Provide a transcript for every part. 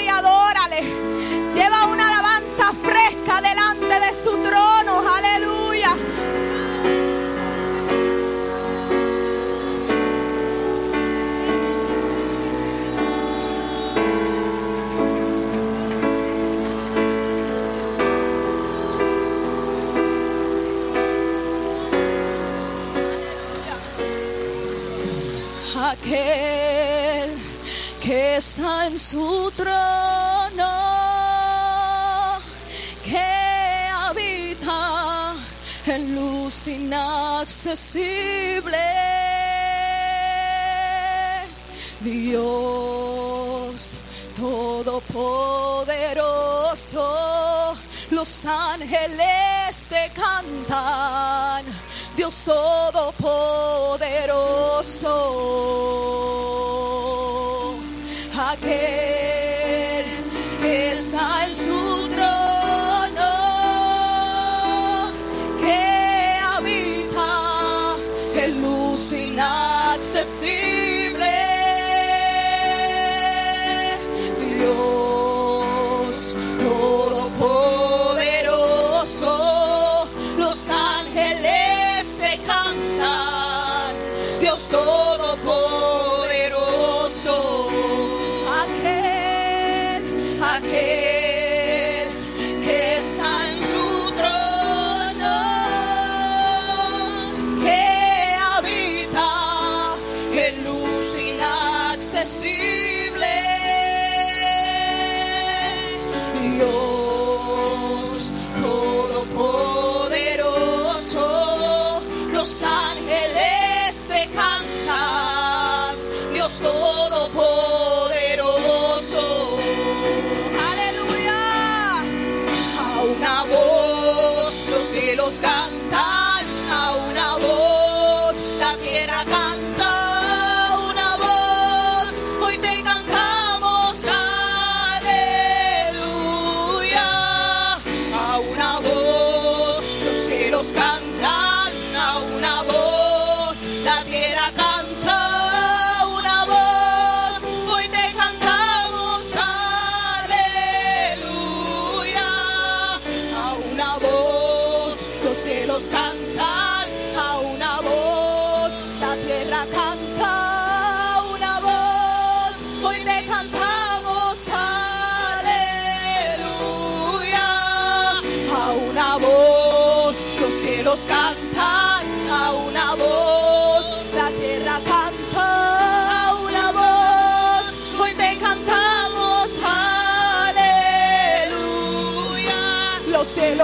Y adórale. Lleva una alabanza fresca delante de su trono. Aleluya. está en su trono, que habita en luz inaccesible. Dios Todopoderoso, los ángeles te cantan. Dios Todopoderoso. again.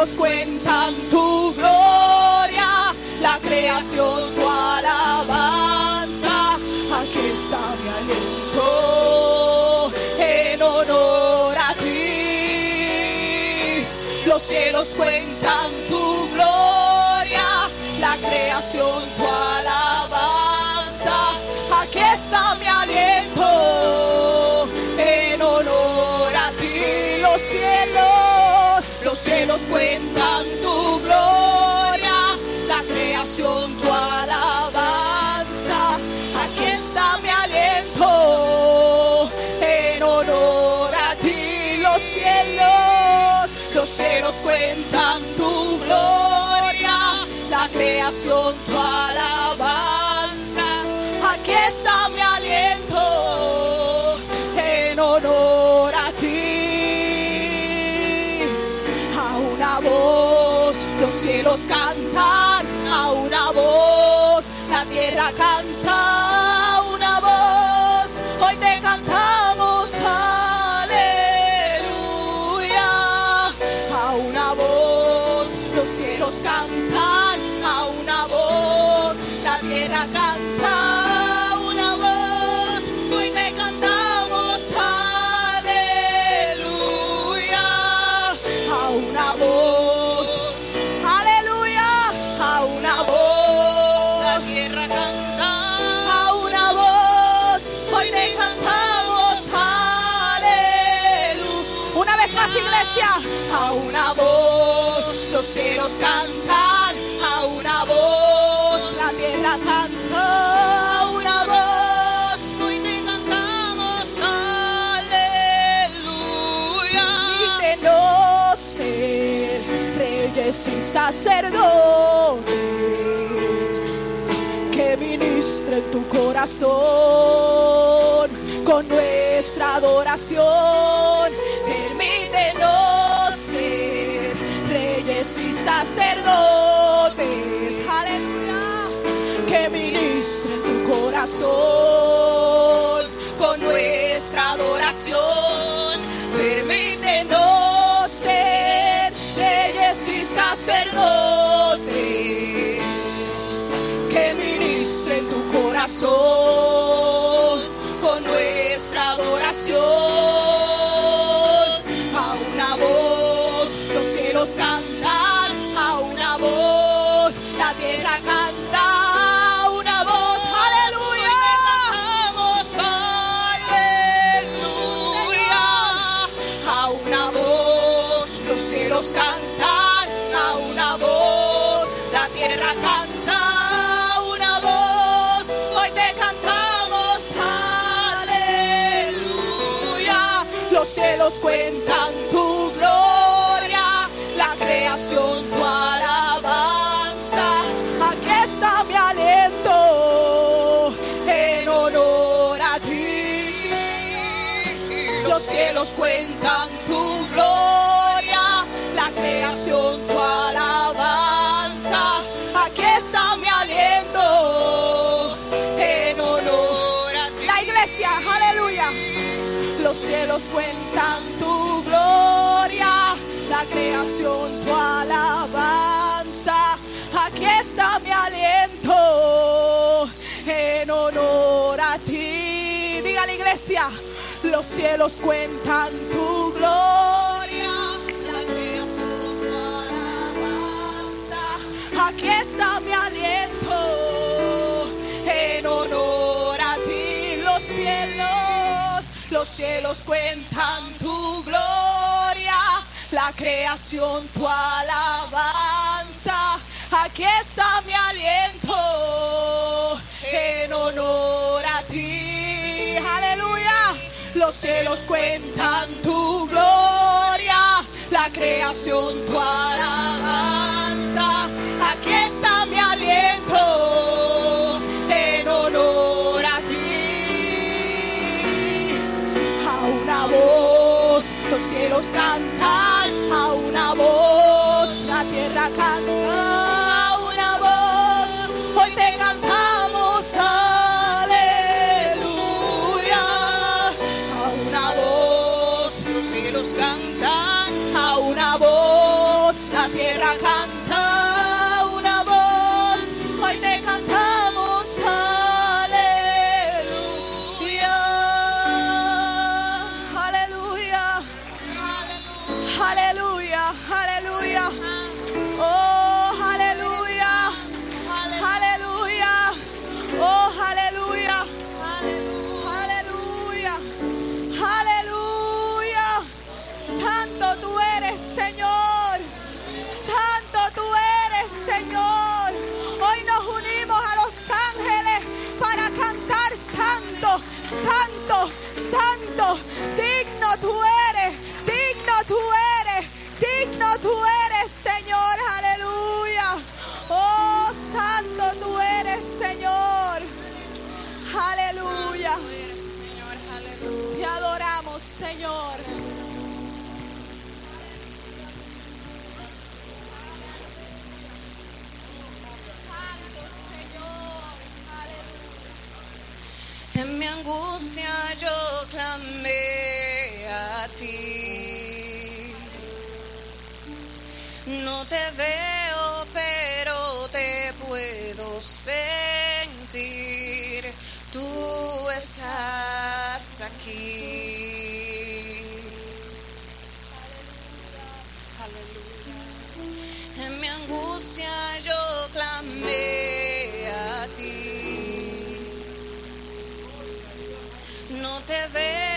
cielos cuentan tu gloria, la creación tu alabanza. Aquí está mi aliento en honor a ti. Los cielos cuentan cielos cuentan tu gloria, la creación tu alabanza. Aquí está mi aliento en honor a ti, los cielos, los cielos cuentan tu gloria, la creación tu alabanza. Aquí está mi aliento. Sacerdotes que ministren tu corazón con nuestra adoración. Permítenos ser reyes y sacerdotes, aleluya, que ministren tu corazón con nuestra adoración. Permítenos y cielos cuentan tu gloria, la creación tu alabanza. Aquí está mi aliento en honor a ti. Los cielos cuentan Los cielos cuentan tu gloria, la creación tu alabanza. Aquí está mi aliento en honor a ti. Diga la iglesia, los cielos cuentan tu gloria, la creación tu alabanza. Aquí está mi aliento en honor a ti. Los cielos, los cielos cuentan tu gloria, la creación tu alabanza. Aquí está mi aliento en honor a ti. Aleluya. Los cielos cuentan tu gloria, la creación tu alabanza. Aquí está mi aliento los Señor. Aleluya. Oh, santo tú eres, Señor. Aleluya. Te adoramos, Señor. Santo Señor, aleluya. En mi angustia yo clamé a ti. No te veo, pero te puedo sentir. Tú estás aquí. Aleluya. En mi angustia yo clamé a ti. No te veo,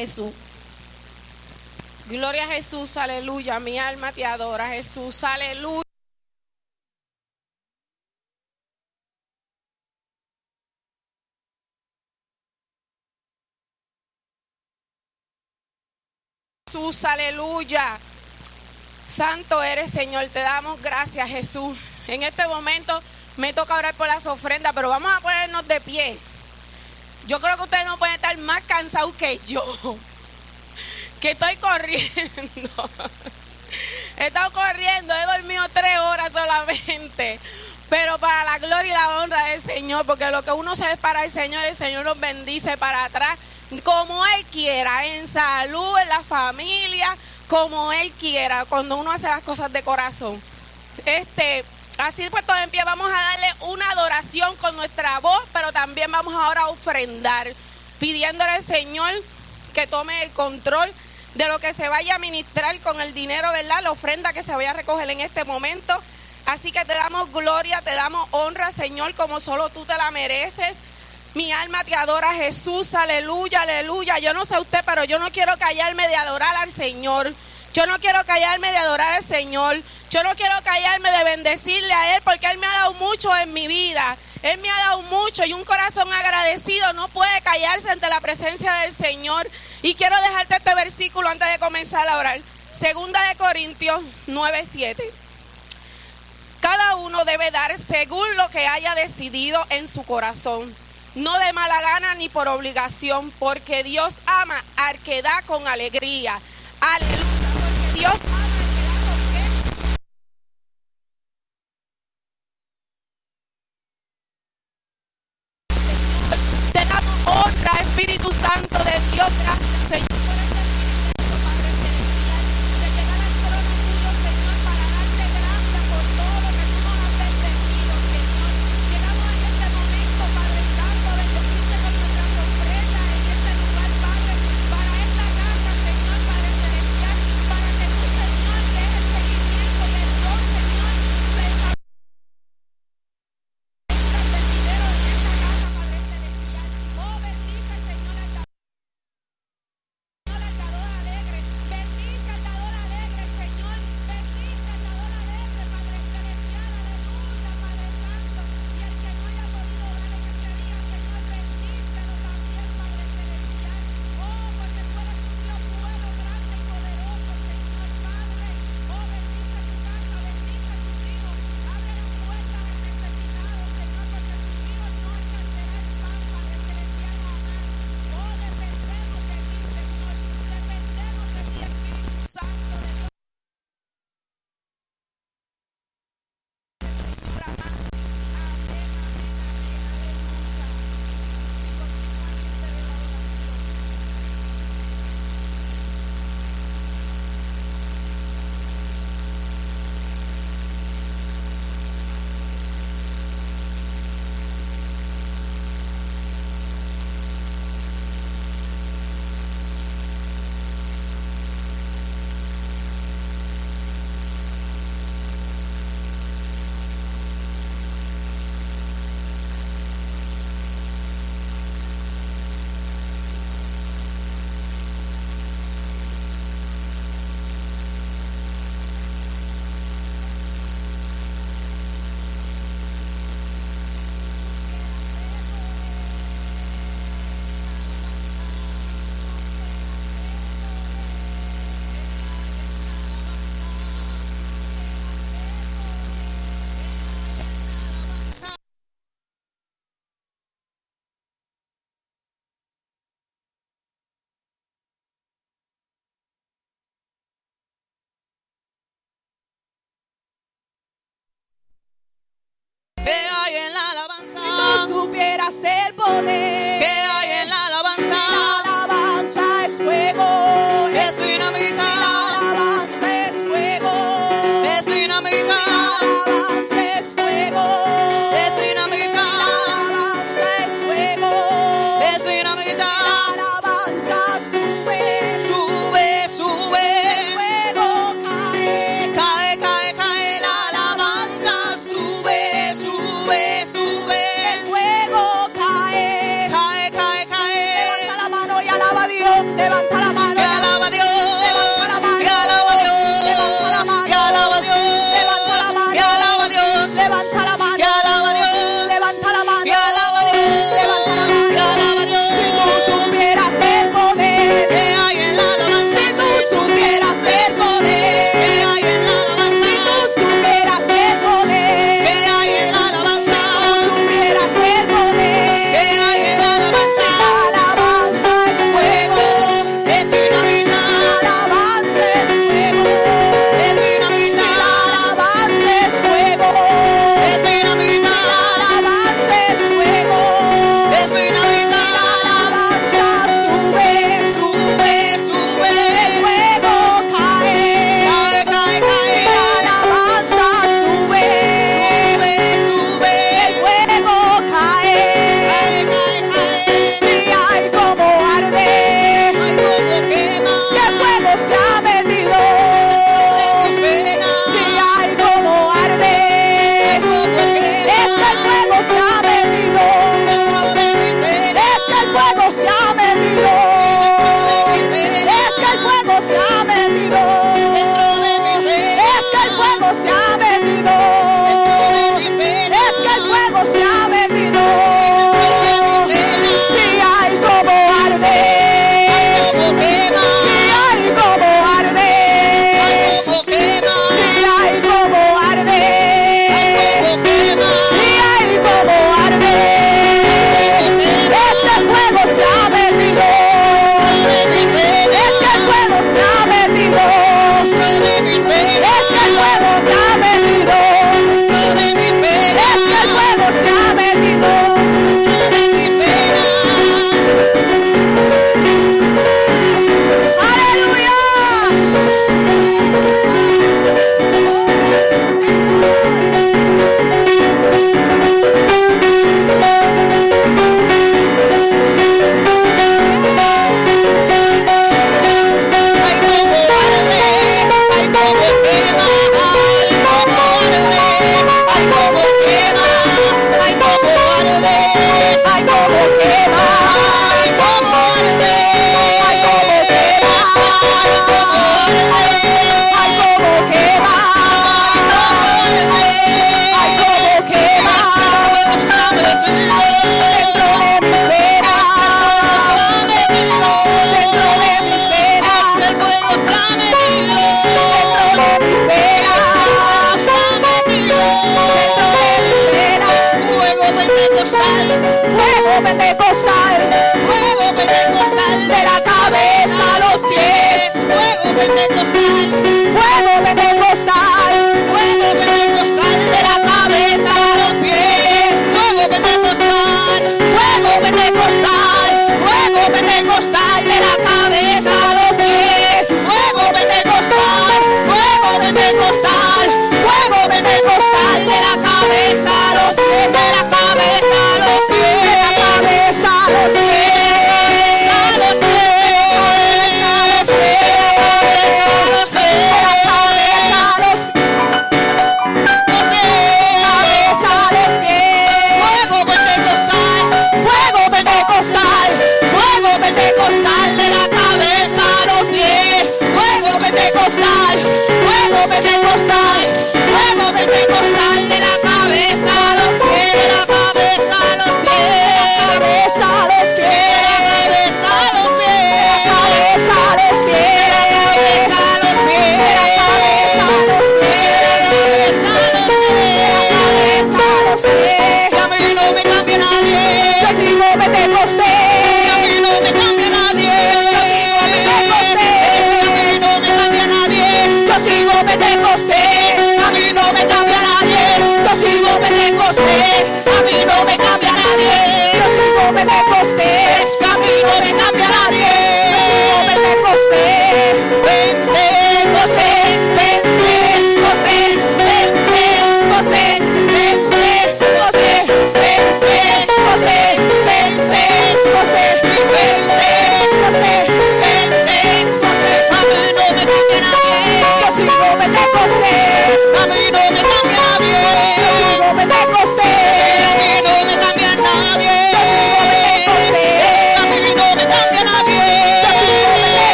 Jesús. Gloria a Jesús, aleluya. Mi alma te adora, Jesús, aleluya. Jesús, aleluya. Santo eres, Señor. Te damos gracias, Jesús. En este momento me toca orar por las ofrendas, pero vamos a ponernos de pie. Yo creo que ustedes no pueden estar más cansados que yo. Que estoy corriendo. He estado corriendo, he dormido tres horas solamente. Pero para la gloria y la honra del Señor, porque lo que uno se es para el Señor, el Señor nos bendice para atrás, como Él quiera, en salud, en la familia, como Él quiera, cuando uno hace las cosas de corazón. Este, así pues todo en pie, vamos a darle una adoración con nuestra voz, pero también vamos ahora a ofrendar, pidiéndole al Señor que tome el control de lo que se vaya a ministrar con el dinero, ¿verdad? La ofrenda que se vaya a recoger en este momento. Así que te damos gloria, te damos honra, Señor, como solo tú te la mereces. Mi alma te adora, Jesús, aleluya, aleluya. Yo no sé usted, pero yo no quiero callarme de adorar al Señor. Yo no quiero callarme de adorar al Señor. Yo no quiero callarme de bendecirle a Él porque Él me ha dado mucho en mi vida. Él me ha dado mucho y un corazón agradecido no puede callarse ante la presencia del Señor. Y quiero dejarte este versículo antes de comenzar a orar. Segunda de Corintios 9:7. Cada uno debe dar según lo que haya decidido en su corazón, no de mala gana ni por obligación, porque Dios ama al que da con alegría. Aleluya, Dios ama poder.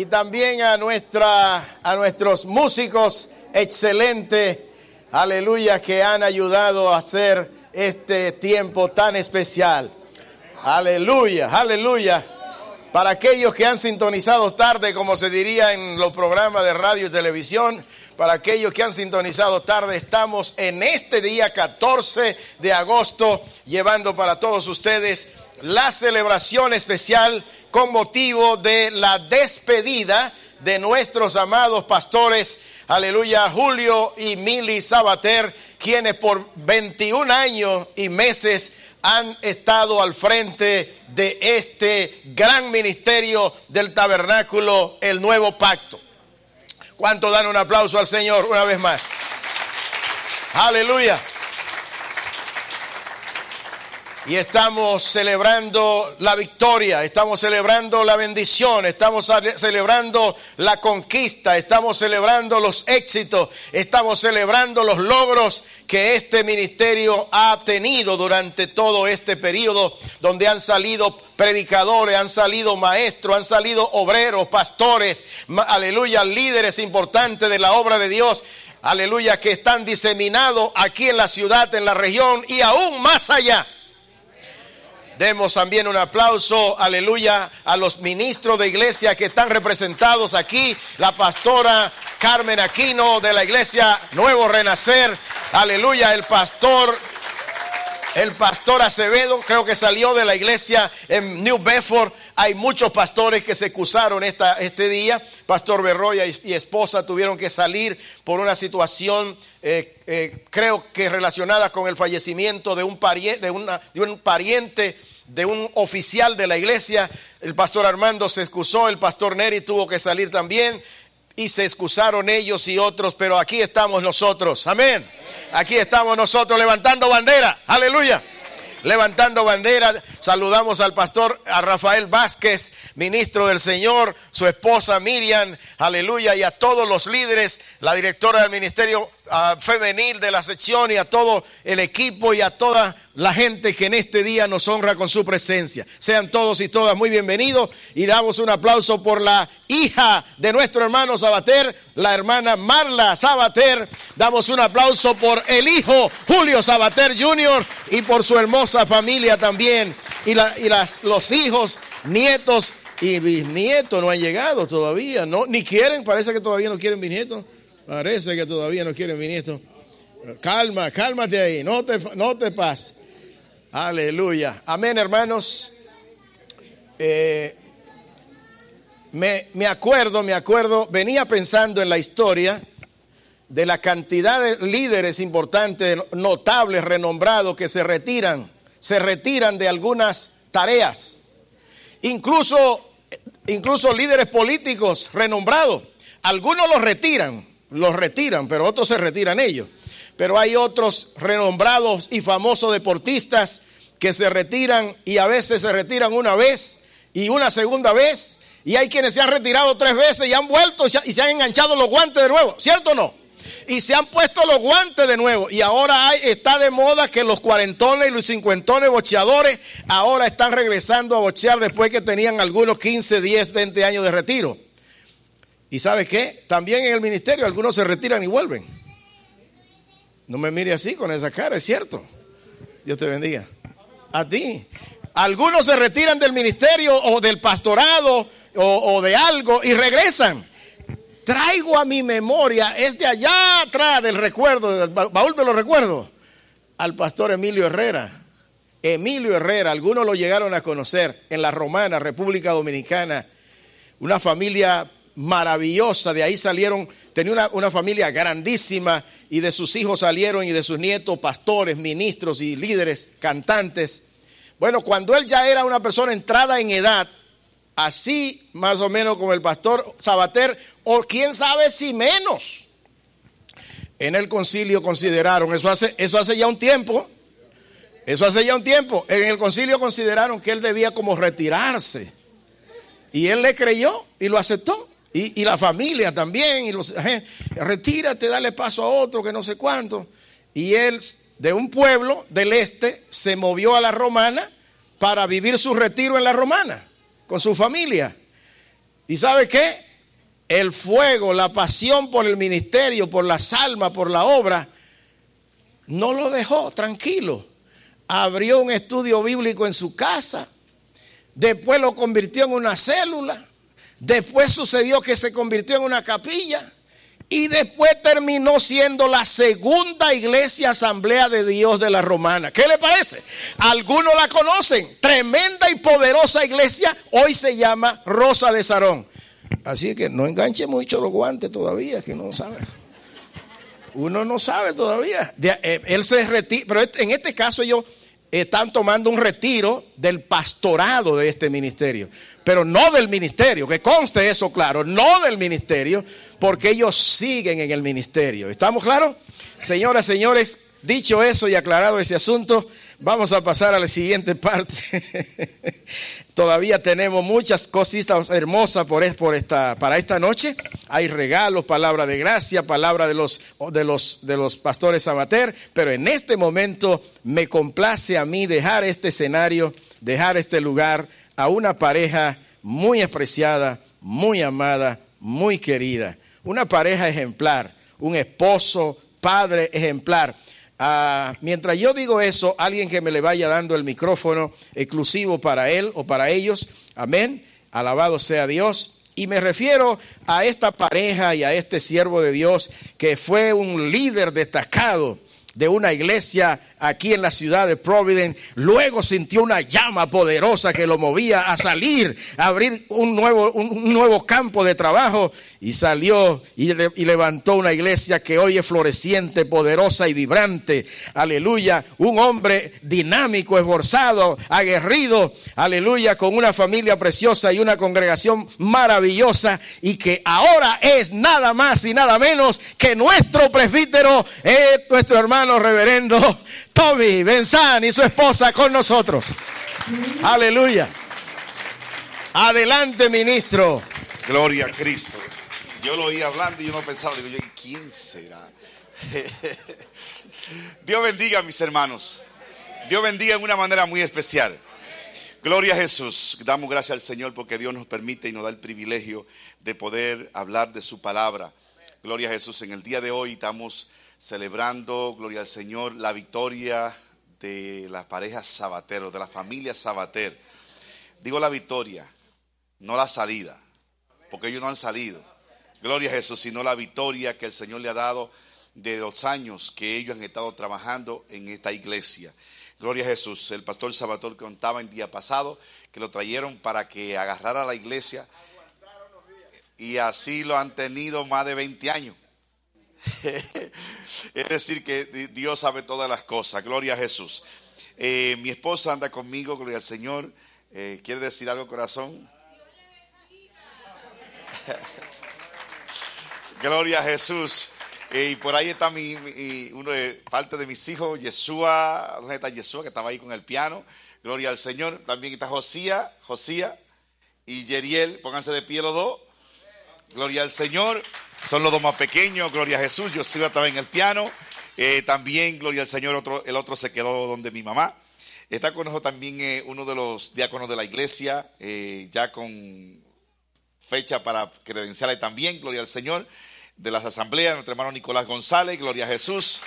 Y también a nuestra a nuestros músicos excelentes, aleluya, que han ayudado a hacer este tiempo tan especial. Aleluya, aleluya. Para aquellos que han sintonizado tarde, como se diría en los programas de radio y televisión, para aquellos que han sintonizado tarde, estamos en este día 14 de agosto llevando para todos ustedes la celebración especial con motivo de la despedida de nuestros amados pastores, aleluya, Julio y Mili Sabater, quienes por 21 años y meses han estado al frente de este gran ministerio del tabernáculo, el nuevo pacto. ¿Cuánto dan un aplauso al Señor una vez más? Aleluya. Y estamos celebrando la victoria, estamos celebrando la bendición, estamos celebrando la conquista, estamos celebrando los éxitos, estamos celebrando los logros que este ministerio ha tenido durante todo este periodo, donde han salido predicadores, han salido maestros, han salido obreros, pastores, aleluya, líderes importantes de la obra de Dios. Aleluya, que están diseminados aquí en la ciudad, en la región y aún más allá. Demos también un aplauso, aleluya, a los ministros de iglesia que están representados aquí, la pastora Carmen Aquino de la iglesia Nuevo Renacer, aleluya, el pastor el pastor Acevedo creo que salió de la iglesia en New Bedford. Hay muchos pastores que se excusaron esta, este día. Pastor Berroya y, esposa tuvieron que salir por una situación, eh, eh, creo que relacionada con el fallecimiento de un, parie- de, una- de un pariente de un oficial de la iglesia. El pastor Armando se excusó, el pastor Neri tuvo que salir también y se excusaron ellos y otros, pero aquí estamos nosotros. Amén. Aquí estamos nosotros levantando bandera. Aleluya. Levantando bandera, saludamos al pastor a Rafael Vázquez, ministro del Señor, su esposa Miriam, aleluya, y a todos los líderes, la directora del ministerio ah, femenil de la sección y a todo el equipo y a toda la gente que en este día nos honra con su presencia. Sean todos y todas muy bienvenidos y damos un aplauso por la hija de nuestro hermano Sabater, la hermana Marla Sabater. Damos un aplauso por el hijo Julio Sabater Jr. y por su hermosa familia también. Y, la- y las, los hijos, nietos y bisnietos no han llegado todavía, no, ni quieren, parece que todavía no quieren bisnietos. Parece que todavía no quieren bisnietos. Calma, cálmate ahí, no te, no te pases. Aleluya. Amén, hermanos. eh, me, me acuerdo, me acuerdo, venía pensando en la historia de la cantidad de líderes importantes, notables, renombrados que se retiran, se retiran de algunas tareas. Incluso, incluso líderes políticos renombrados. Algunos los retiran, los retiran, pero otros se retiran ellos. Pero hay otros renombrados y famosos deportistas que se retiran y a veces se retiran una vez y una segunda vez. Y hay quienes se han retirado tres veces y han vuelto y se han enganchado los guantes de nuevo. ¿Cierto o no? y se han puesto los guantes de nuevo. Y ahora hay, está de moda que los cuarentones y los cincuentones bocheadores ahora están regresando a bochear después que tenían algunos 15, 10, 20 años de retiro. ¿Y sabe qué? También en el ministerio algunos se retiran y vuelven. No me mire así con esa cara, es cierto. Dios te bendiga. A ti. Algunos se retiran del ministerio o del pastorado o, o de algo y regresan traigo a mi memoria, es de allá atrás del recuerdo, del baúl de los recuerdos, al pastor Emilio Herrera. Emilio Herrera, algunos lo llegaron a conocer en la Romana, República Dominicana, una familia maravillosa, de ahí salieron, tenía una, una, familia grandísima y de sus hijos salieron y de sus nietos pastores, ministros y líderes, cantantes. Bueno, cuando él ya era una persona entrada en edad, así más o menos como el pastor Sabater, o quién sabe si menos. En el concilio consideraron, eso hace, eso hace ya un tiempo, eso hace ya un tiempo, en el concilio consideraron que él debía como retirarse. Y él le creyó y lo aceptó. Y, la familia también, y los, retírate, dale paso a otro, que no sé cuánto. Y él, de un pueblo del este, se movió a la romana para vivir su retiro en la romana, con su familia. ¿Y sabe qué? el fuego, la pasión por el ministerio, por las almas, por la obra, no lo dejó tranquilo. Abrió un estudio bíblico en su casa, después lo convirtió en una célula, después sucedió que se convirtió en una capilla y después terminó siendo la segunda iglesia asamblea de Dios de la romana. ¿Qué le parece? Algunos la conocen, tremenda y poderosa iglesia, hoy se llama Rosa de Sarón. Así que no enganche mucho los guantes todavía, que no sabe. Uno no sabe todavía. Eh, él se retira, pero en este caso ellos están tomando un retiro del pastorado de este ministerio, pero no del ministerio, que conste eso claro, no del ministerio, porque ellos siguen en el ministerio. ¿Estamos claros? Señoras, señores, dicho eso y aclarado ese asunto, Vamos a pasar a la siguiente parte. Todavía tenemos muchas cositas hermosas por, esta, para esta noche. Hay regalos, palabra de gracia, palabra de los, de los, de los pastores amateur. Pero en este momento me complace a mí dejar este escenario, dejar este lugar a una pareja muy apreciada, muy amada, muy querida. Una pareja ejemplar, un esposo, padre ejemplar. Ah, mientras yo digo eso, alguien que me le vaya dando el micrófono exclusivo para él o para ellos. Amén. Alabado sea Dios. Y me refiero a esta pareja y a este siervo de Dios que fue un líder destacado de una iglesia aquí en la ciudad de Providence, luego sintió una llama poderosa que lo movía a salir, a abrir un nuevo, un nuevo campo de trabajo y salió y, levantó una iglesia que hoy es floreciente, poderosa y vibrante. Aleluya. Un hombre dinámico, esforzado, aguerrido. Aleluya. Con una familia preciosa y una congregación maravillosa y que ahora es nada más y nada menos que nuestro presbítero, es nuestro hermano reverendo Tommy Benzán y su esposa con nosotros. Aleluya. Adelante, ministro. Gloria a Cristo. Yo lo oí hablando y yo no pensaba, digo, ¿quién será? Dios bendiga a mis hermanos. Dios bendiga en una manera muy especial. Gloria a Jesús. Damos gracias al Señor porque Dios nos permite y nos da el privilegio de poder hablar de su palabra. Gloria a Jesús. En el día de hoy estamos celebrando, gloria al Señor, la victoria de las parejas sabateros, de la familia sabater. Digo la victoria, no la salida, porque ellos no han salido. Gloria a Jesús, sino la victoria que el Señor le ha dado de los años que ellos han estado trabajando en esta iglesia. Gloria a Jesús. El pastor Sabator contaba el día pasado que lo trajeron para que agarrara la iglesia. Y así lo han tenido más de 20 años. es decir, que Dios sabe todas las cosas. Gloria a Jesús. Eh, mi esposa anda conmigo, gloria al Señor. Eh, ¿Quiere decir algo, corazón? gloria a Jesús. Eh, y por ahí está mi, uno de parte de mis hijos, Yeshua, ¿dónde está Yeshua? Que estaba ahí con el piano. Gloria al Señor. También está Josía, Josía y Yeriel. Pónganse de pie los dos. Gloria al Señor. Son los dos más pequeños. Gloria a Jesús. Yeshua estaba en el piano. Eh, también, gloria al Señor, otro, el otro se quedó donde mi mamá. Está con nosotros también eh, uno de los diáconos de la iglesia, eh, ya con fecha para credenciarle también, gloria al Señor, de las asambleas, nuestro hermano Nicolás González, gloria a Jesús,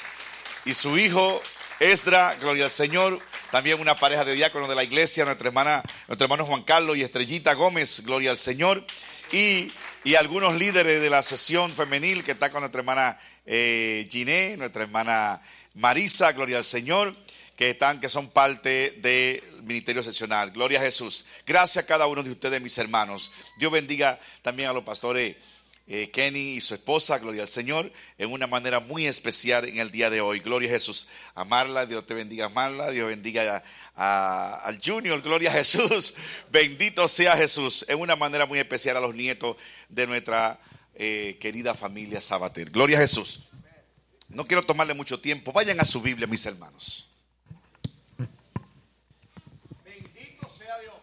y su hijo Esdra, gloria al Señor, también una pareja de diáconos de la iglesia, nuestra hermana, nuestro hermano Juan Carlos y Estrellita Gómez, gloria al Señor, y, y algunos líderes de la sesión femenil que está con nuestra hermana eh, Giné, nuestra hermana Marisa, gloria al Señor, que están, que son parte del ministerio sesional. Gloria a Jesús. Gracias a cada uno de ustedes, mis hermanos. Dios bendiga también a los pastores eh, Kenny y su esposa, gloria al Señor, en una manera muy especial en el día de hoy. Gloria a Jesús. Amarla, Dios te bendiga, amarla, Dios bendiga al Junior, gloria a Jesús. Bendito sea Jesús, en una manera muy especial a los nietos de nuestra eh, querida familia Sabater. Gloria a Jesús. No quiero tomarle mucho tiempo. Vayan a su Biblia, mis hermanos. Bendito sea Dios.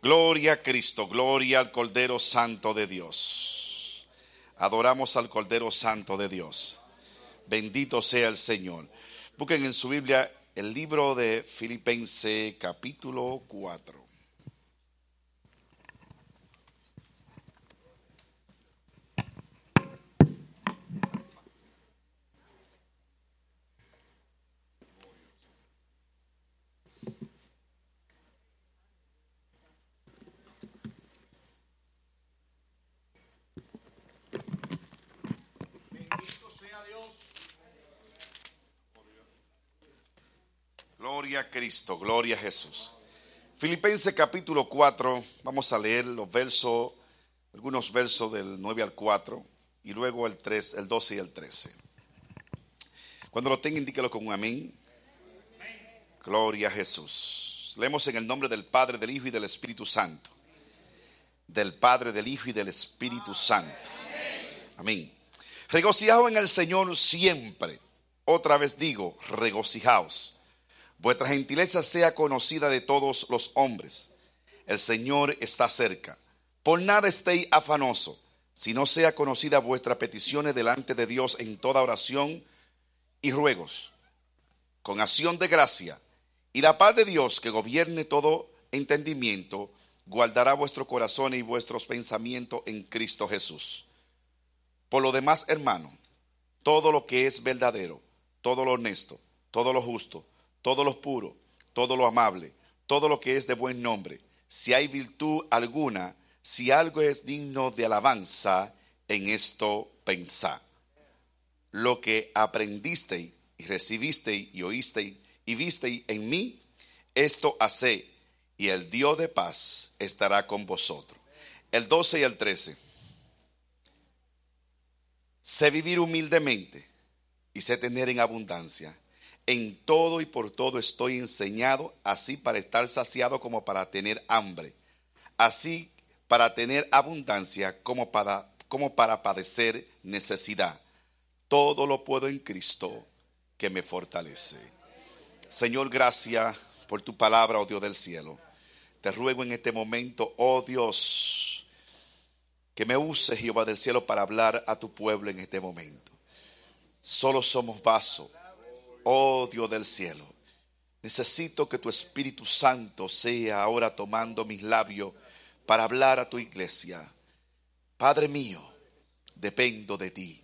Gloria a Cristo, gloria al Cordero Santo de Dios. Adoramos al Cordero Santo de Dios. Bendito sea el Señor. Busquen en su Biblia el libro de Filipenses capítulo 4. Gloria a Cristo, gloria a Jesús. Filipenses capítulo 4, vamos a leer los versos, algunos versos del 9 al 4 y luego el, 3, el 12 y el 13. Cuando lo tenga, indíquelo con un amén. Gloria a Jesús. Leemos en el nombre del Padre, del Hijo y del Espíritu Santo. Del Padre, del Hijo y del Espíritu Santo. Amén. Regocijaos en el Señor siempre. Otra vez digo, regocijaos. Vuestra gentileza sea conocida de todos los hombres. El Señor está cerca. Por nada estéis afanoso, no sea conocida vuestras peticiones delante de Dios en toda oración y ruegos, con acción de gracia. Y la paz de Dios, que gobierne todo entendimiento, guardará vuestro corazón y vuestros pensamientos en Cristo Jesús. Por lo demás, hermano, todo lo que es verdadero, todo lo honesto, todo lo justo, todo lo puro, todo lo amable, todo lo que es de buen nombre, si hay virtud alguna, si algo es digno de alabanza, en esto pensá. Lo que aprendisteis y recibisteis y oísteis y visteis en mí, esto hacé, y el Dios de paz estará con vosotros. El 12 y el 13. Sé vivir humildemente y sé tener en abundancia en todo y por todo estoy enseñado, así para estar saciado como para tener hambre, así para tener abundancia como para, como para padecer necesidad. Todo lo puedo en Cristo que me fortalece. Señor, gracias por tu palabra, oh Dios del cielo. Te ruego en este momento, oh Dios, que me use Jehová del cielo para hablar a tu pueblo en este momento. Solo somos vasos oh Dios del cielo, necesito que tu Espíritu Santo sea ahora tomando mis labios para hablar a tu iglesia. Padre mío, dependo de ti.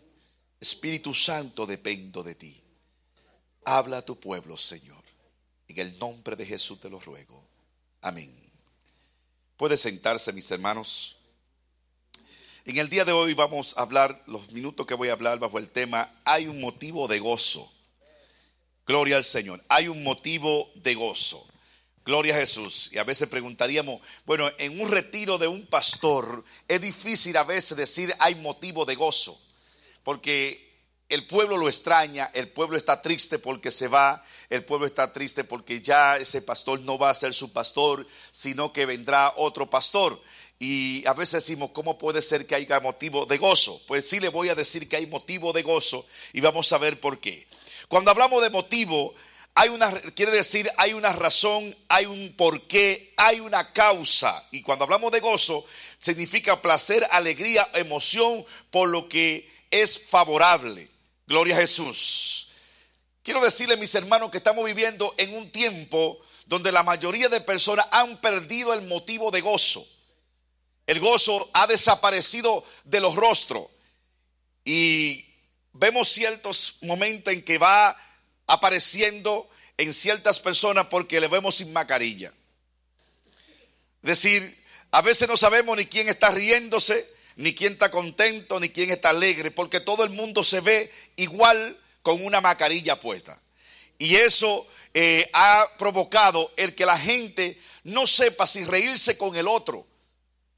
Espíritu Santo, dependo de ti. Habla a tu pueblo, Señor. En el nombre de Jesús te lo ruego. Amén. Puede sentarse, mis hermanos. En el día de hoy vamos a hablar, los minutos que voy a hablar bajo el tema, hay un motivo de gozo. Gloria al Señor. Hay un motivo de gozo. Gloria a Jesús. Y a veces preguntaríamos, bueno, en un retiro de un pastor es difícil a veces decir hay motivo de gozo, porque el pueblo lo extraña, el pueblo está triste porque se va, el pueblo está triste porque ya ese pastor no va a ser su pastor, sino que vendrá otro pastor. Y a veces decimos, ¿cómo puede ser que haya motivo de gozo? Pues sí le voy a decir que hay motivo de gozo y vamos a ver por qué. Cuando hablamos de motivo, hay una, quiere decir, hay una razón, hay un porqué, hay una causa. Y cuando hablamos de gozo, significa placer, alegría, emoción por lo que es favorable. Gloria a Jesús. Quiero decirle, mis hermanos, que estamos viviendo en un tiempo donde la mayoría de personas han perdido el motivo de gozo. El gozo ha desaparecido de los rostros. Y vemos ciertos momentos en que va apareciendo en ciertas personas porque le vemos sin mascarilla. Es decir, a veces no sabemos ni quién está riéndose, ni quién está contento, ni quién está alegre, porque todo el mundo se ve igual con una mascarilla puesta. Y eso eh, ha provocado el que la gente no sepa si reírse con el otro,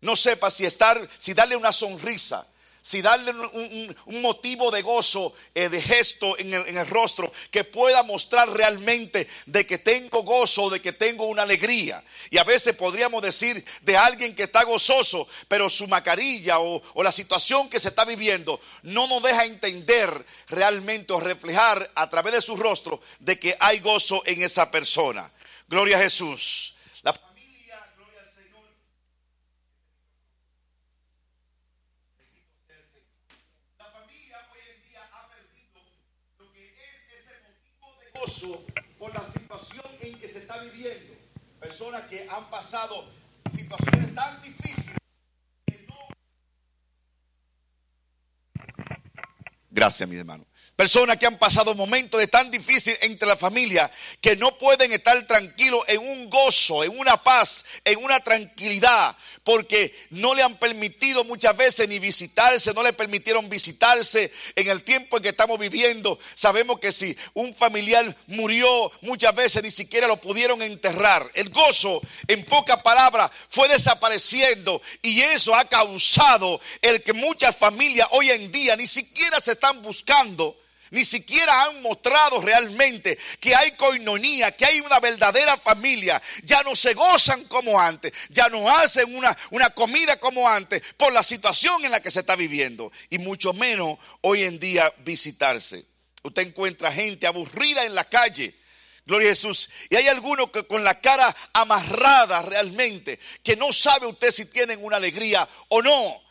no sepa si estar, si darle una sonrisa, si darle un, motivo de gozo, eh, de gesto en el, rostro, que pueda mostrar realmente de que tengo gozo, de que tengo una alegría. Y a veces podríamos decir de alguien que está gozoso, pero su mascarilla o, o la situación que se está viviendo no nos deja entender realmente o reflejar a través de su rostro de que hay gozo en esa persona. Gloria a Jesús. Por la situación en que se está viviendo. Personas que han pasado situaciones tan difíciles que no... Gracias, mi hermano. Personas que han pasado momentos de tan difícil entre la familia que no pueden estar tranquilos en un gozo, en una paz, en una tranquilidad, porque no le han permitido muchas veces ni visitarse, no le permitieron visitarse en el tiempo en que estamos viviendo. Sabemos que si un familiar murió muchas veces ni siquiera lo pudieron enterrar. El gozo, en pocas palabras, fue desapareciendo y eso ha causado el que muchas familias hoy en día ni siquiera se están buscando ni siquiera han mostrado realmente que hay coinonía, que hay una verdadera familia. Ya no se gozan como antes, ya no hacen una, una comida como antes por la situación en la que se está viviendo. Y mucho menos hoy en día visitarse. Usted encuentra gente aburrida en la calle. Gloria a Jesús. Y hay algunos que con la cara amarrada realmente, que no sabe usted si tienen una alegría o no.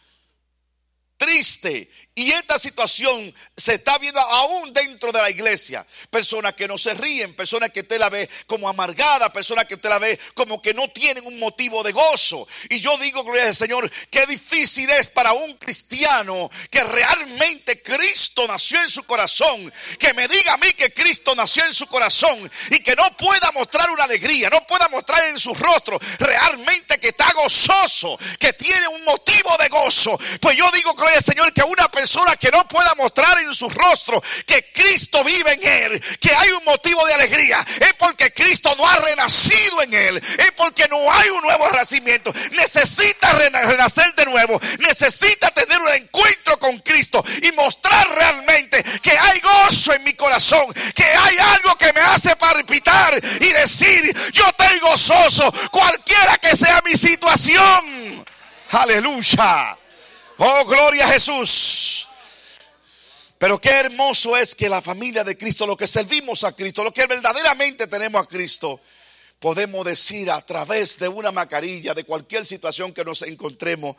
Triste, y esta situación se está viendo aún dentro de la iglesia. Personas que no se ríen, personas que usted la ve como amargada, personas que usted la ve como que no tienen un motivo de gozo. Y yo digo, gloria al Señor, qué difícil es para un cristiano que realmente Cristo nació en su corazón. Que me diga a mí que Cristo nació en su corazón y que no pueda mostrar una alegría, no pueda mostrar en su rostro realmente que está gozoso, que tiene un motivo de gozo. Pues yo digo, gloria al Señor, que una persona persona que no pueda mostrar en su rostro que Cristo vive en él, que hay un motivo de alegría, es porque Cristo no ha renacido en él, es porque no hay un nuevo renacimiento. Necesita renacer de nuevo, necesita tener un encuentro con Cristo y mostrar realmente que hay gozo en mi corazón, que hay algo que me hace palpitar y decir, yo estoy gozoso, cualquiera que sea mi situación. Aleluya. Oh, gloria a Jesús. Pero qué hermoso es que la familia de Cristo, lo que servimos a Cristo, lo que verdaderamente tenemos a Cristo, podemos decir a través de una mascarilla, de cualquier situación que nos encontremos,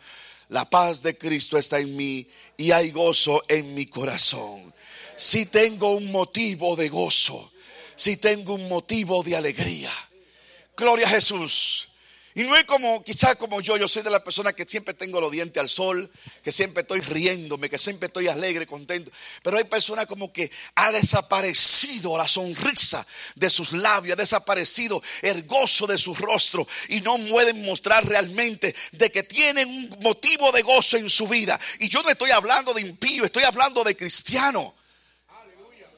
la paz de Cristo está en mí y hay gozo en mi corazón. Si tengo un motivo de gozo, si tengo un motivo de alegría. Gloria a Jesús. Y no es como, quizás como yo, yo soy de las personas que siempre tengo los dientes al sol, que siempre estoy riéndome, que siempre estoy alegre, contento. Pero hay personas como que ha desaparecido la sonrisa de sus labios, ha desaparecido el gozo de su rostro y no pueden mostrar realmente de que tienen un motivo de gozo en su vida. Y yo no estoy hablando de impío, estoy hablando de cristiano.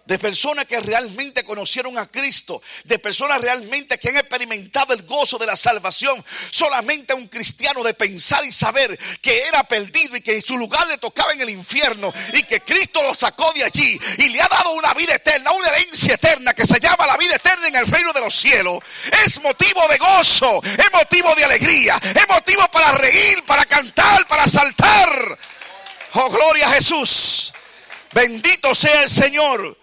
De personas que realmente conocieron a Cristo, de personas realmente que han experimentado el gozo de la salvación. Solamente un cristiano de pensar y saber que era perdido y que en su lugar le tocaba en el infierno y que Cristo lo sacó de allí y le ha dado una vida eterna, una herencia eterna que se llama la vida eterna en el reino de los cielos. Es motivo de gozo, es motivo de alegría, es motivo para reír, para cantar, para saltar. Oh, gloria a Jesús. Bendito sea el Señor.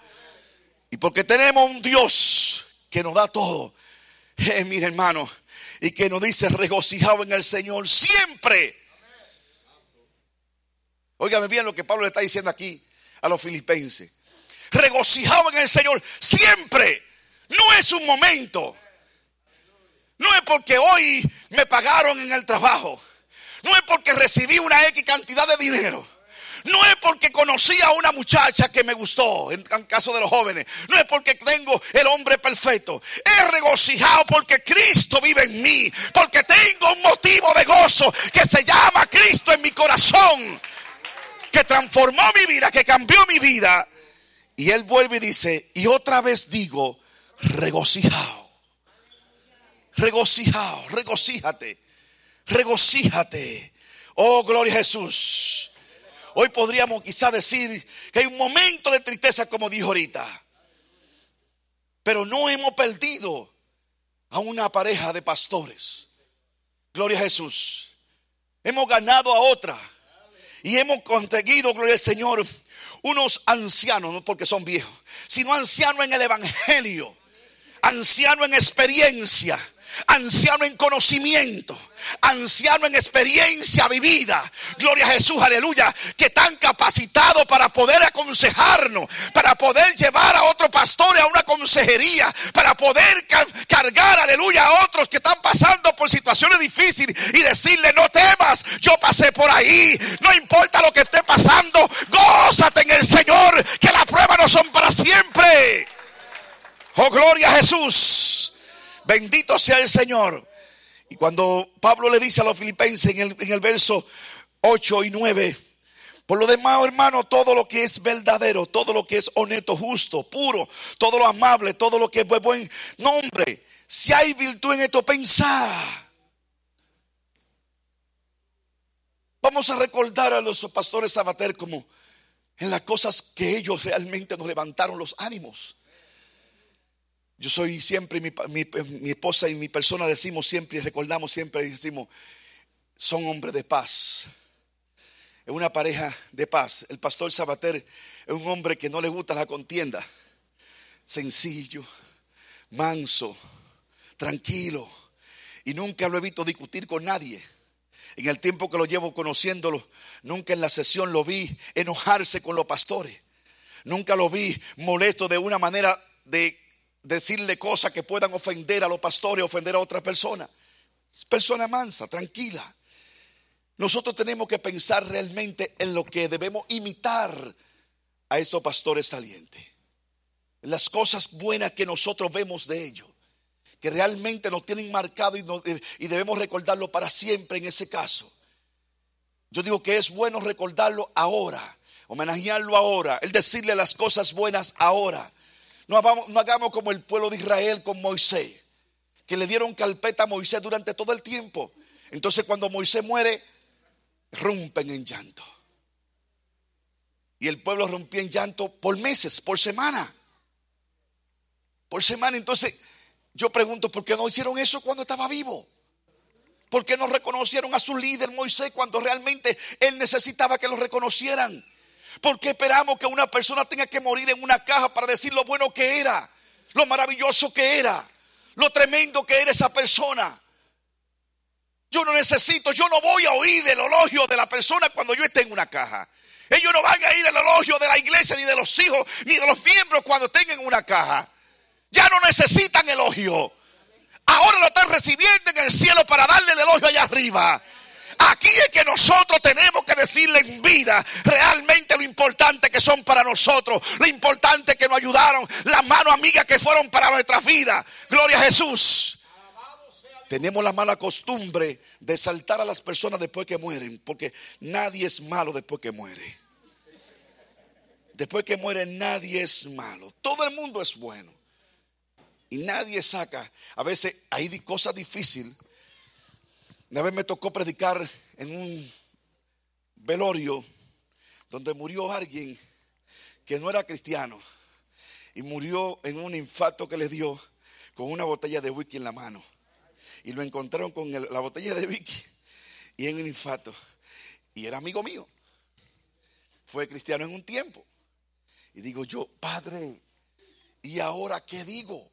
Porque tenemos un Dios que nos da todo, eh, mire hermano, y que nos dice regocijado en el Señor siempre. Óigame bien lo que Pablo le está diciendo aquí a los filipenses. Regocijado en el Señor siempre. No es un momento. No es porque hoy me pagaron en el trabajo. No es porque recibí una X cantidad de dinero. No es porque conocí a una muchacha que me gustó, en caso de los jóvenes. No es porque tengo el hombre perfecto. He regocijado porque Cristo vive en mí. Porque tengo un motivo de gozo que se llama Cristo en mi corazón. Que transformó mi vida, que cambió mi vida. Y él vuelve y dice, y otra vez digo, regocijado. Regocijado, regocíjate. Regocíjate. Oh, gloria a Jesús. Hoy podríamos quizá decir que hay un momento de tristeza, como dijo ahorita. Pero no hemos perdido a una pareja de pastores. Gloria a Jesús. Hemos ganado a otra. Y hemos conseguido, gloria al Señor, unos ancianos, no porque son viejos, sino ancianos en el Evangelio, ancianos en experiencia, anciano en conocimiento, anciano en experiencia vivida. Gloria a Jesús, aleluya, que están capacitados para poder aconsejarnos, para poder llevar a otro pastor a una consejería, para poder cargar, aleluya, a otros que están pasando por situaciones difíciles y decirle, no temas, yo pasé por ahí, no importa lo que esté pasando, gózate en el Señor, que las pruebas no son para siempre. Oh, gloria a Jesús. Bendito sea el Señor. Y cuando Pablo le dice a los filipenses en el, en el verso 8 y 9, por lo demás, hermano, todo lo que es verdadero, todo lo que es honesto, justo, puro, todo lo amable, todo lo que es buen nombre, si hay virtud en esto, pensar. Vamos a recordar a los pastores Sabater como en las cosas que ellos realmente nos levantaron los ánimos. Yo soy siempre, mi, esposa y mi persona decimos siempre y recordamos siempre decimos, son hombres de paz. Es una pareja de paz. El pastor Sabater es un hombre que no le gusta la contienda. Sencillo, manso, tranquilo. Y nunca lo he visto discutir con nadie. En el tiempo que lo llevo conociéndolo, nunca en la sesión lo vi enojarse con los pastores. Nunca lo vi molesto de una manera de decirle cosas que puedan ofender a los pastores, ofender a otras personas. Persona mansa, tranquila. Nosotros tenemos que pensar realmente en lo que debemos imitar a estos pastores salientes. En las cosas buenas que nosotros vemos de ellos. Que realmente nos tienen marcado y, y debemos recordarlo para siempre en ese caso. Yo digo que es bueno recordarlo ahora, homenajearlo ahora, el decirle las cosas buenas ahora no hagamos, como el pueblo de Israel con Moisés, que le dieron carpeta a Moisés durante todo el tiempo. Entonces cuando Moisés muere, rompen en llanto. Y el pueblo rompió en llanto por meses, por semana. Por semana. Entonces yo pregunto, ¿por qué no hicieron eso cuando estaba vivo? ¿Por qué no reconocieron a su líder Moisés cuando realmente él necesitaba que lo reconocieran? ¿Por qué esperamos que una persona tenga que morir en una caja para decir lo bueno que era, lo maravilloso que era, lo tremendo que era esa persona? Yo no necesito, yo no voy a oír el elogio de la persona cuando yo esté en una caja. Ellos no van a ir el elogio de la iglesia, ni de los hijos, ni de los miembros cuando estén en una caja. Ya no necesitan elogio. Ahora lo están recibiendo en el cielo para darle el elogio allá arriba. Aquí es que nosotros tenemos que decirle en vida realmente lo importante que son para nosotros, lo importante que nos ayudaron, las manos amigas que fueron para nuestras vidas. Gloria a Jesús. Tenemos la mala costumbre de saltar a las personas después que mueren, porque nadie es malo después que muere. Después que muere nadie es malo. Todo el mundo es bueno. Y nadie saca. A veces hay cosas difíciles. Una vez me tocó predicar en un velorio donde murió alguien que no era cristiano y murió en un infarto que le dio con una botella de whisky en la mano. Y lo encontraron con la botella de whisky y en un infarto. Y era amigo mío. Fue cristiano en un tiempo. Y digo yo, Padre, ¿y ahora qué digo?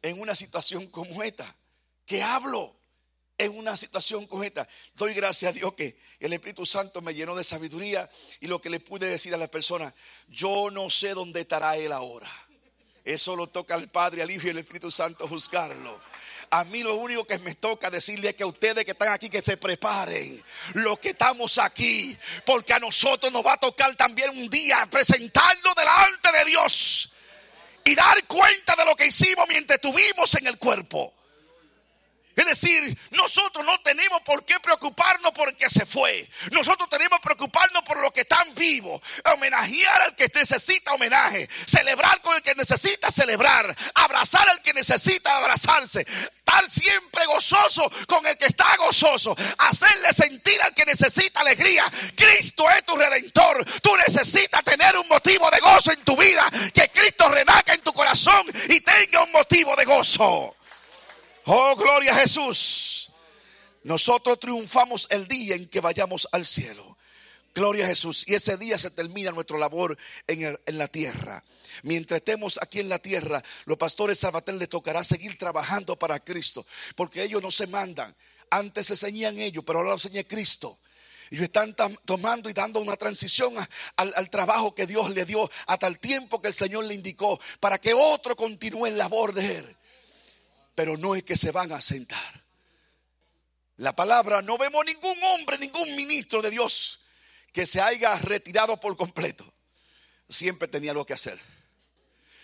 En una situación como esta, ¿qué hablo? En una situación como esta, doy gracias a Dios que el Espíritu Santo me llenó de sabiduría y lo que le pude decir a la persona, yo no sé dónde estará Él ahora. Eso lo toca al Padre, al Hijo y al Espíritu Santo juzgarlo. A mí lo único que me toca decirle es que ustedes que están aquí que se preparen, los que estamos aquí, porque a nosotros nos va a tocar también un día presentarnos delante de Dios y dar cuenta de lo que hicimos mientras estuvimos en el cuerpo. Es decir, nosotros no tenemos por qué preocuparnos porque se fue. Nosotros tenemos que preocuparnos por los que están vivos. Homenajear al que necesita homenaje. Celebrar con el que necesita celebrar. Abrazar al que necesita abrazarse. Estar siempre gozoso con el que está gozoso. Hacerle sentir al que necesita alegría. Cristo es tu redentor. Tú necesitas tener un motivo de gozo en tu vida. Que Cristo renaca en tu corazón y tenga un motivo de gozo. Oh, gloria a Jesús. Nosotros triunfamos el día en que vayamos al cielo. Gloria a Jesús. Y ese día se termina nuestra labor en, la tierra. Mientras estemos aquí en la tierra, los pastores Salvatel les tocará seguir trabajando para Cristo. Porque ellos no se mandan. Antes se enseñan ellos, pero ahora lo enseña Cristo. Y están tomando y dando una transición al, al, trabajo que Dios le dio hasta el tiempo que el Señor le indicó para que otro continúe en labor de Él pero no es que se van a sentar. La palabra, no vemos ningún hombre, ningún ministro de Dios que se haya retirado por completo. Siempre tenía algo que hacer.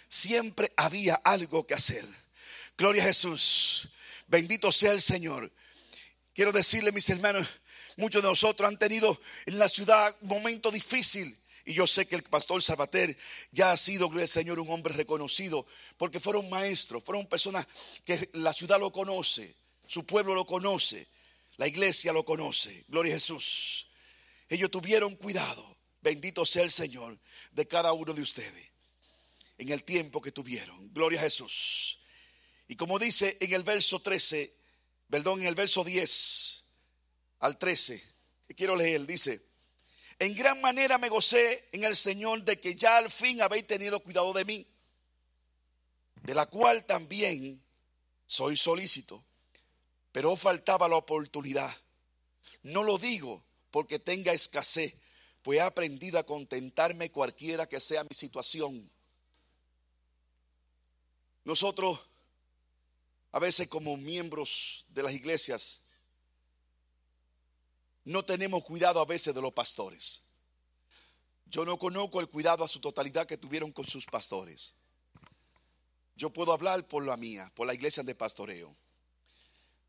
Siempre había algo que hacer. Gloria a Jesús. Bendito sea el Señor. Quiero decirle, mis hermanos, muchos de nosotros han tenido en la ciudad un momento difícil y yo sé que el pastor Salvater ya ha sido, gloria al Señor, un hombre reconocido, porque fueron maestros, fueron personas que la ciudad lo conoce, su pueblo lo conoce, la iglesia lo conoce, gloria a Jesús. Ellos tuvieron cuidado, bendito sea el Señor, de cada uno de ustedes, en el tiempo que tuvieron, gloria a Jesús. Y como dice en el verso 13, perdón, en el verso 10 al 13, que quiero leer, dice, en gran manera me gocé en el Señor de que ya al fin habéis tenido cuidado de mí, de la cual también soy solícito, pero faltaba la oportunidad. No lo digo porque tenga escasez, pues he aprendido a contentarme cualquiera que sea mi situación. Nosotros, a veces como miembros de las iglesias, no tenemos cuidado a veces de los pastores. Yo no conozco el cuidado a su totalidad que tuvieron con sus pastores. Yo puedo hablar por la mía, por la iglesia de pastoreo.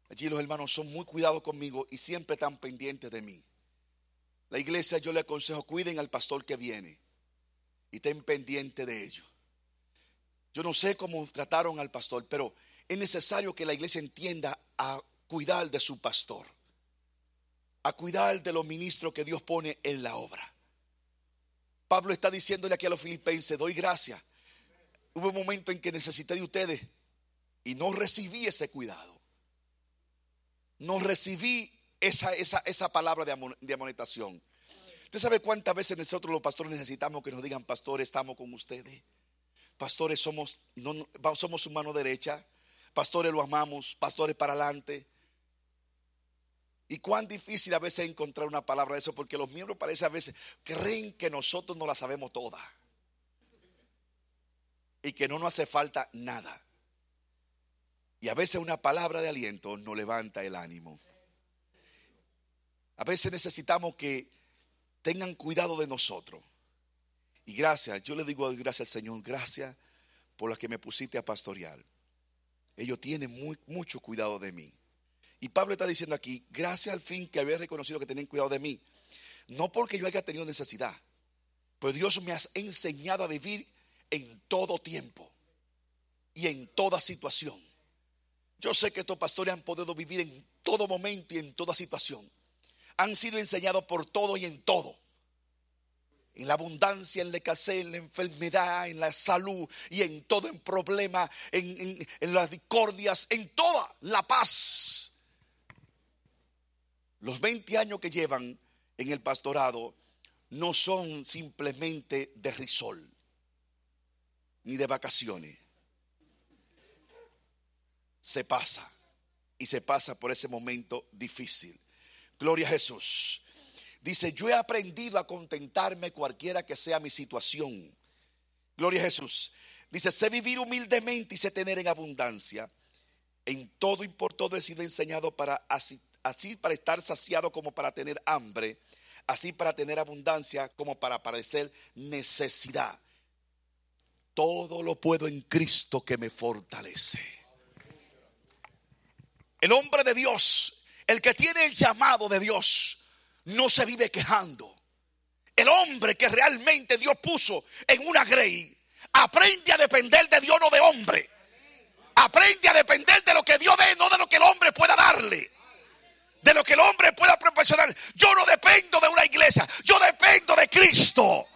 Allí los hermanos son muy cuidados conmigo y siempre están pendientes de mí. La iglesia yo le aconsejo, cuiden al pastor que viene y estén pendientes de ello. Yo no sé cómo trataron al pastor, pero es necesario que la iglesia entienda a cuidar de su pastor a cuidar de los ministros que Dios pone en la obra. Pablo está diciéndole aquí a los filipenses, doy gracias. Hubo un momento en que necesité de ustedes y no recibí ese cuidado. No recibí esa, esa, esa palabra de, amonestación. ¿Usted sabe cuántas veces nosotros los pastores necesitamos que nos digan, pastores, estamos con ustedes? Pastores, somos, no, somos su mano derecha. Pastores, lo amamos. Pastores, para adelante. Y cuán difícil a veces encontrar una palabra de eso, porque los miembros parece a veces creen que nosotros no la sabemos toda. Y que no nos hace falta nada. Y a veces una palabra de aliento nos levanta el ánimo. A veces necesitamos que tengan cuidado de nosotros. Y gracias, yo le digo gracias al Señor, gracias por las que me pusiste a pastorear. Ellos tienen muy, mucho cuidado de mí. Y Pablo está diciendo aquí, gracias al fin que había reconocido que tenían cuidado de mí. No porque yo haya tenido necesidad, Pues Dios me ha enseñado a vivir en todo tiempo y en toda situación. Yo sé que estos pastores han podido vivir en todo momento y en toda situación. Han sido enseñados por todo y en todo. En la abundancia, en la escasez, en la enfermedad, en la salud y en todo, en problema, en, en las discordias, en toda la paz. Los 20 años que llevan en el pastorado no son simplemente de risol ni de vacaciones. Se pasa y se pasa por ese momento difícil. Gloria a Jesús. Dice, yo he aprendido a contentarme cualquiera que sea mi situación. Gloria a Jesús. Dice, sé vivir humildemente y sé tener en abundancia. En todo y por todo he sido enseñado para así, así para estar saciado como para tener hambre, así para tener abundancia como para padecer necesidad. Todo lo puedo en Cristo que me fortalece. El hombre de Dios, el que tiene el llamado de Dios, no se vive quejando. El hombre que realmente Dios puso en una grey, aprende a depender de Dios, no de hombre. Aprende a depender de lo que Dios dé, no de lo que el hombre pueda darle. De lo que el hombre pueda proporcionar. Yo no dependo de una iglesia, yo dependo de Cristo.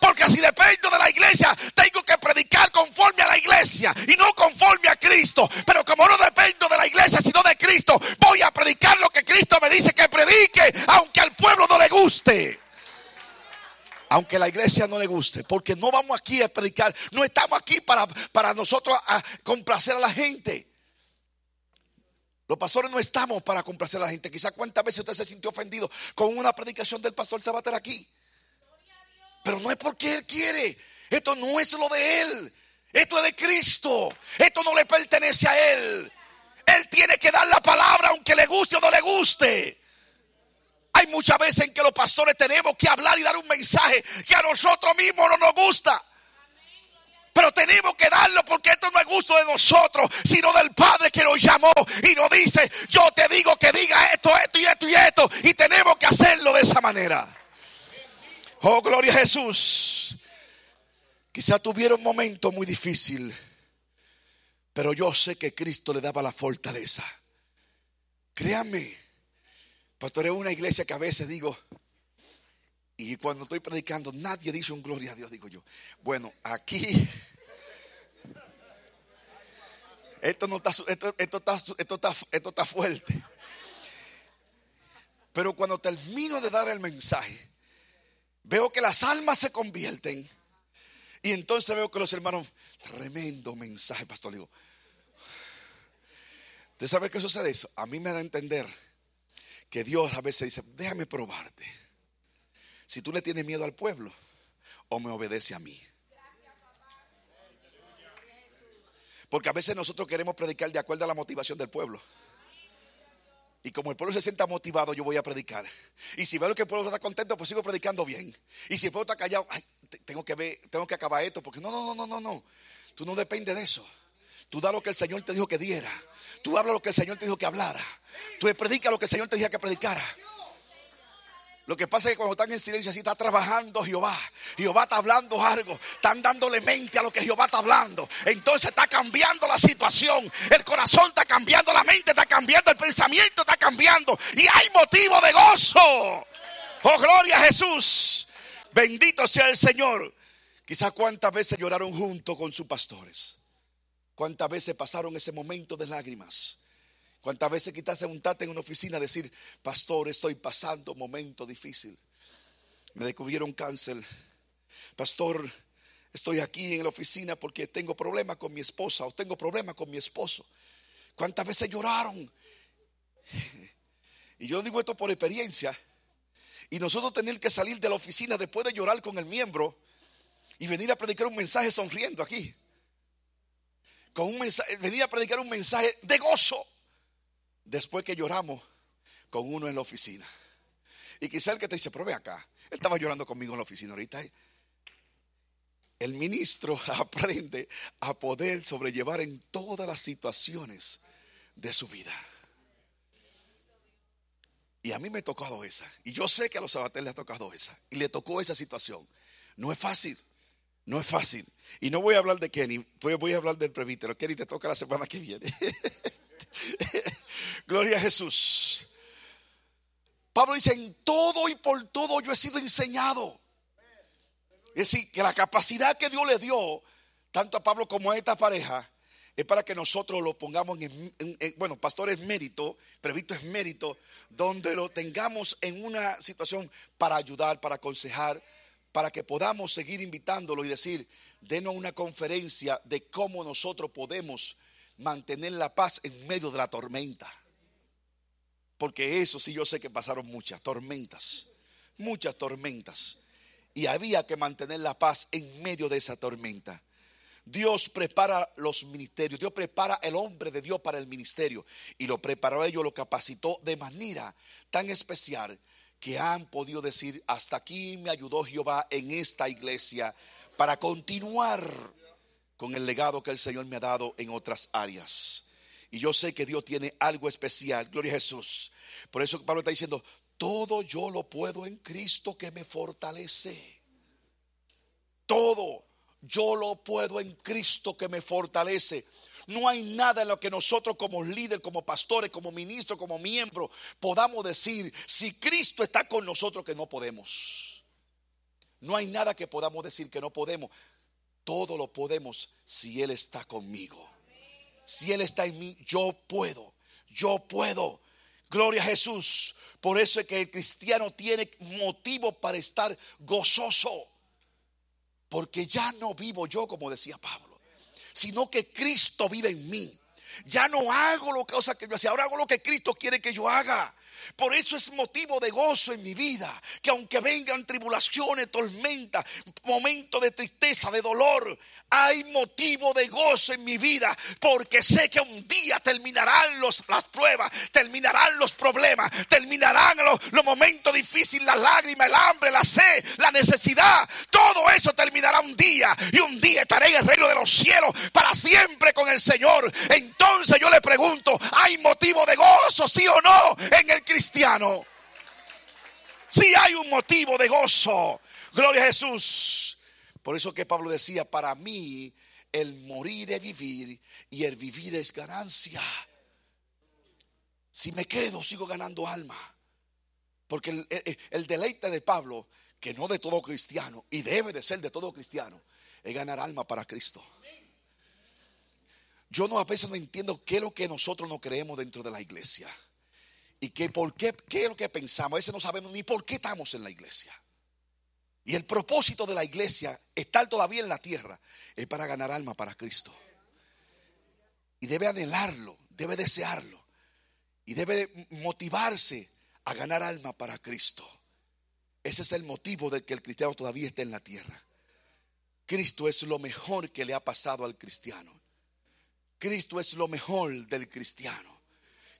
Porque si dependo de la iglesia, tengo que predicar conforme a la iglesia y no conforme a Cristo. Pero como no dependo de la iglesia, sino de Cristo, voy a predicar lo que Cristo me dice que predique, aunque al pueblo no le guste. Aunque la iglesia no le guste, porque no vamos aquí a predicar, no estamos aquí para, para nosotros a complacer a la gente. Los pastores no estamos para complacer a la gente. Quizá cuántas veces usted se sintió ofendido con una predicación del pastor Sabater aquí. Pero no es porque Él quiere. Esto no es lo de Él. Esto es de Cristo. Esto no le pertenece a Él. Él tiene que dar la palabra aunque le guste o no le guste. Hay muchas veces en que los pastores tenemos que hablar y dar un mensaje que a nosotros mismos no nos gusta. Pero tenemos que darlo porque esto no es gusto de nosotros, sino del Padre que nos llamó y nos dice, yo te digo que diga esto, esto y esto y esto. Y tenemos que hacerlo de esa manera. Oh, gloria a Jesús. Quizá tuviera un momento muy difícil, pero yo sé que Cristo le daba la fortaleza. Créanme, pastor, es una iglesia que a veces digo, y cuando estoy predicando, nadie dice un gloria a Dios, digo yo. Bueno, aquí, esto no está, esto, esto está, esto está, esto está fuerte. Pero cuando termino de dar el mensaje, veo que las almas se convierten. Y entonces veo que los hermanos, tremendo mensaje, pastor. Digo, ¿usted sabe qué sucede eso? A mí me da a entender que Dios a veces dice, déjame probarte. Si tú le tienes miedo al pueblo o me obedece a mí. Porque a veces nosotros queremos predicar de acuerdo a la motivación del pueblo. Y como el pueblo se sienta motivado, yo voy a predicar. Y si veo que el pueblo está contento, pues sigo predicando bien. Y si el pueblo está callado, ay, tengo que ver, tengo que acabar esto, porque no, no, no, no, no, no. Tú no dependes de eso. Tú da lo que el Señor te dijo que diera. Tú habla lo que el Señor te dijo que hablara. Tú predica lo que el Señor te dijo que predicara. Lo que pasa es que cuando están en silencio así está trabajando Jehová. Jehová está hablando algo. Están dándole mente a lo que Jehová está hablando. Entonces está cambiando la situación. El corazón está cambiando, la mente está cambiando, el pensamiento está cambiando. Y hay motivo de gozo. Oh, gloria a Jesús. Bendito sea el Señor. Quizá cuántas veces lloraron junto con sus pastores. Cuántas veces pasaron ese momento de lágrimas. ¿Cuántas veces quizás tate en una oficina a decir, pastor, estoy pasando un momento difícil? Me descubrieron cáncer. Pastor, estoy aquí en la oficina porque tengo problemas con mi esposa o tengo problemas con mi esposo. ¿Cuántas veces lloraron? Y yo digo esto por experiencia. Y nosotros tener que salir de la oficina después de llorar con el miembro y venir a predicar un mensaje sonriendo aquí. Con un mensaje, venir a predicar un mensaje de gozo después que lloramos con uno en la oficina. Y quizá el que te dice, pero ve acá, él estaba llorando conmigo en la oficina ahorita. El ministro aprende a poder sobrellevar en todas las situaciones de su vida. Y a mí me ha tocado esa. Y yo sé que a los sabates le ha tocado esa. Y le tocó esa situación. No es fácil, no es fácil. Y no voy a hablar de Kenny, voy, voy a hablar del presbítero. Kenny te toca la semana que viene. Gloria a Jesús. Pablo dice, en todo y por todo yo he sido enseñado. Es decir, que la capacidad que Dios le dio, tanto a Pablo como a esta pareja, es para que nosotros lo pongamos en, bueno, pastor es mérito, previsto es mérito, donde lo tengamos en una situación para ayudar, para aconsejar, para que podamos seguir invitándolo y decir, denos una conferencia de cómo nosotros podemos mantener la paz en medio de la tormenta. Porque eso sí yo sé que pasaron muchas tormentas, muchas tormentas. Y había que mantener la paz en medio de esa tormenta. Dios prepara los ministerios, Dios prepara el hombre de Dios para el ministerio y lo preparó ellos, lo capacitó de manera tan especial que han podido decir, hasta aquí me ayudó Jehová en esta iglesia para continuar con el legado que el Señor me ha dado en otras áreas. Y yo sé que Dios tiene algo especial, gloria a Jesús. Por eso Pablo está diciendo, todo yo lo puedo en Cristo que me fortalece. Todo yo lo puedo en Cristo que me fortalece. No hay nada en lo que nosotros como líder, como pastores, como ministros, como miembros podamos decir, si Cristo está con nosotros que no podemos. No hay nada que podamos decir que no podemos. Todo lo podemos si Él está conmigo. Si Él está en mí, yo puedo. Yo puedo. Gloria a Jesús. Por eso es que el cristiano tiene motivo para estar gozoso. Porque ya no vivo yo, como decía Pablo, sino que Cristo vive en mí. Ya no hago lo que, que yo hacía, ahora hago lo que Cristo quiere que yo haga. Por eso es motivo de gozo en mi vida. Que aunque vengan tribulaciones, tormentas, momentos de tristeza, de dolor, hay motivo de gozo en mi vida. Porque sé que un día terminarán los, las pruebas, terminarán los problemas, terminarán los, los momentos difíciles, las lágrimas, el hambre, la sed, la necesidad. Todo eso terminará un día. Y un día estaré en el reino de los cielos para siempre con el Señor. Entonces yo le pregunto, ¿hay motivo de gozo, sí o no, en el cristiano. Si hay un motivo de gozo. Gloria a Jesús. Por eso que Pablo decía, para mí el morir es vivir y el vivir es ganancia. Si me quedo, sigo ganando alma. Porque el, el, deleite de Pablo, que no de todo cristiano, y debe de ser de todo cristiano, es ganar alma para Cristo. Yo no a veces no entiendo qué es lo que nosotros no creemos dentro de la iglesia. Y que por qué, qué es lo que pensamos. A veces no sabemos ni por qué estamos en la iglesia. Y el propósito de la iglesia, estar todavía en la tierra, es para ganar alma para Cristo. Y debe anhelarlo, debe desearlo. Y debe motivarse a ganar alma para Cristo. Ese es el motivo de que el cristiano todavía esté en la tierra. Cristo es lo mejor que le ha pasado al cristiano. Cristo es lo mejor del cristiano.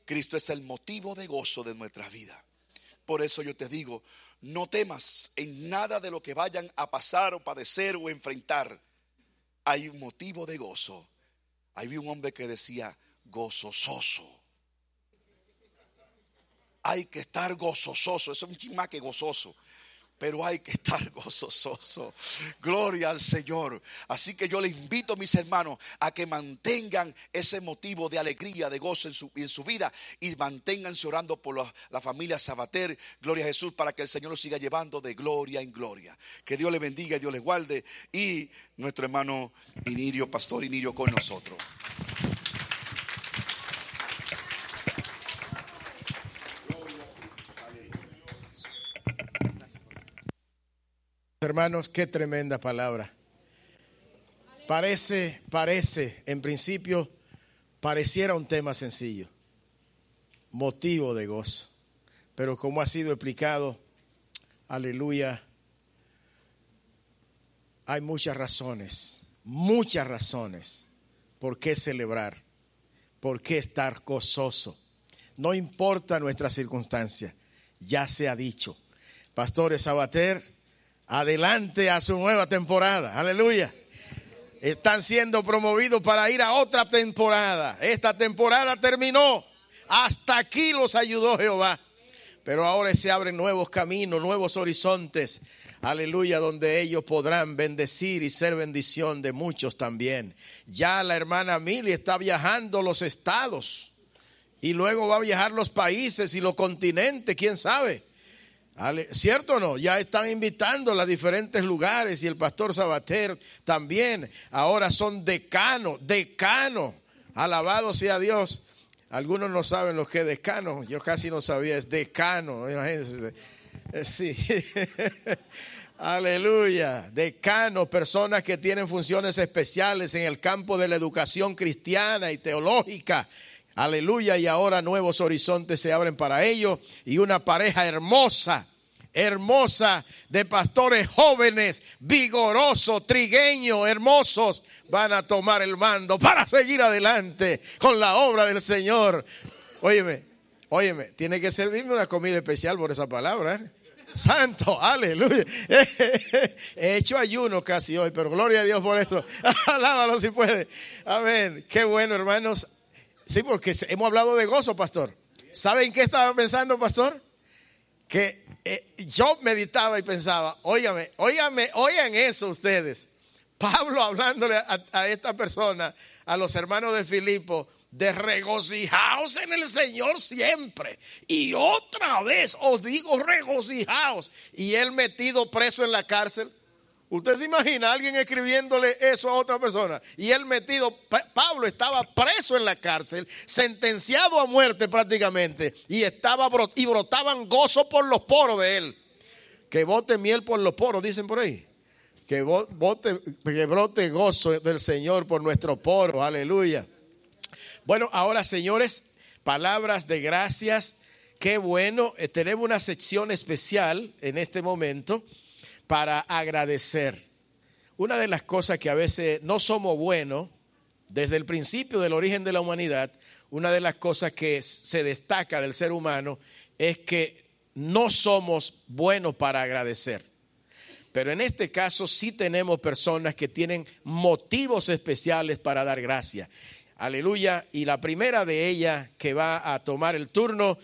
Cristo es el motivo de gozo de nuestra vida. Por eso yo te digo, no temas en nada de lo que vayan a pasar o padecer o enfrentar. Hay un motivo de gozo. Hay un hombre que decía gozoso. Hay que estar gozoso. es un chimaque gozoso pero hay que estar gozoso. Gloria al Señor. Así que yo le invito, mis hermanos, a que mantengan ese motivo de alegría, de gozo en su, vida y manténganse orando por la, familia Sabater. Gloria a Jesús para que el Señor los siga llevando de gloria en gloria. Que Dios le bendiga y Dios les guarde. Y nuestro hermano Inirio, Pastor Inirio, con nosotros. Hermanos, qué tremenda palabra. Parece, parece, en principio, pareciera un tema sencillo, motivo de gozo. Pero como ha sido explicado, aleluya, hay muchas razones, muchas razones por qué celebrar, por qué estar gozoso. No importa nuestra circunstancia, ya se ha dicho. Pastores Sabater, adelante a su nueva temporada. Aleluya. Están siendo promovidos para ir a otra temporada. Esta temporada terminó. Hasta aquí los ayudó Jehová. Pero ahora se abren nuevos caminos, nuevos horizontes. aleluya, donde ellos podrán bendecir y ser bendición de muchos también. Ya la hermana Mili está viajando los estados y luego va a viajar los países y los continentes, quién sabe. ¿Cierto o no? Ya están invitando a diferentes lugares y el pastor Sabater también. Ahora son decano, decano. Alabado sea Dios. Algunos no saben lo que es decano. Yo casi no sabía, es decano. Imagínense. Eh, Sí. Aleluya. Decano, personas que tienen funciones especiales en el campo de la educación cristiana y teológica. Aleluya. Y ahora nuevos horizontes se abren para ellos. Y una pareja hermosa, hermosa de pastores jóvenes, vigorosos, trigueños, hermosos, van a tomar el mando para seguir adelante con la obra del Señor. Óyeme, óyeme, tiene que servirme una comida especial por esa palabra. ¿eh? Santo, aleluya. He hecho ayuno casi hoy, pero gloria a Dios por eso. Alábalo si puede. Amén. Qué bueno, hermanos. Sí, porque hemos hablado de gozo, pastor. ¿Saben qué estaba pensando, pastor? Que eh, yo meditaba y pensaba, óigame, óigame, oigan eso ustedes. Pablo hablándole a, a esta persona, a los hermanos de Filipo, de regocijaos en el Señor siempre. Y otra vez os digo regocijaos. Y él metido preso en la cárcel. Usted se imagina a alguien escribiéndole eso a otra persona. Y él metido, Pa- Pablo estaba preso en la cárcel, sentenciado a muerte prácticamente. Y, estaba, y brotaban gozo por los poros de él. Que bote miel por los poros, dicen por ahí. Que, bo- bote, que brote gozo del Señor por nuestro poro. Aleluya. Bueno, ahora señores, palabras de gracias. Qué bueno, eh, tenemos una sección especial en este momento para agradecer. Una de las cosas que a veces no somos buenos, desde el principio del origen de la humanidad, una de las cosas que se destaca del ser humano es que no somos buenos para agradecer. Pero en este caso sí tenemos personas que tienen motivos especiales para dar gracias. Aleluya. Y la primera de ellas que va a tomar el turno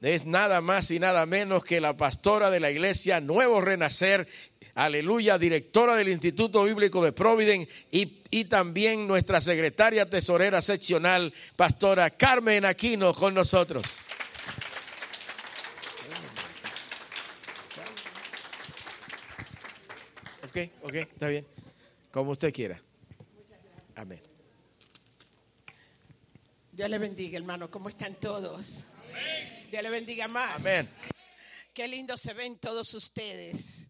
es nada más y nada menos que la pastora de la iglesia Nuevo Renacer. Aleluya, directora del Instituto Bíblico de Providen y, y también nuestra secretaria tesorera seccional, pastora Carmen Aquino, con nosotros. Ok, ok, está bien. Como usted quiera. Amén. Dios le bendiga, hermano. ¿Cómo están todos? Dios le bendiga más. Amén. Qué lindo se ven todos ustedes.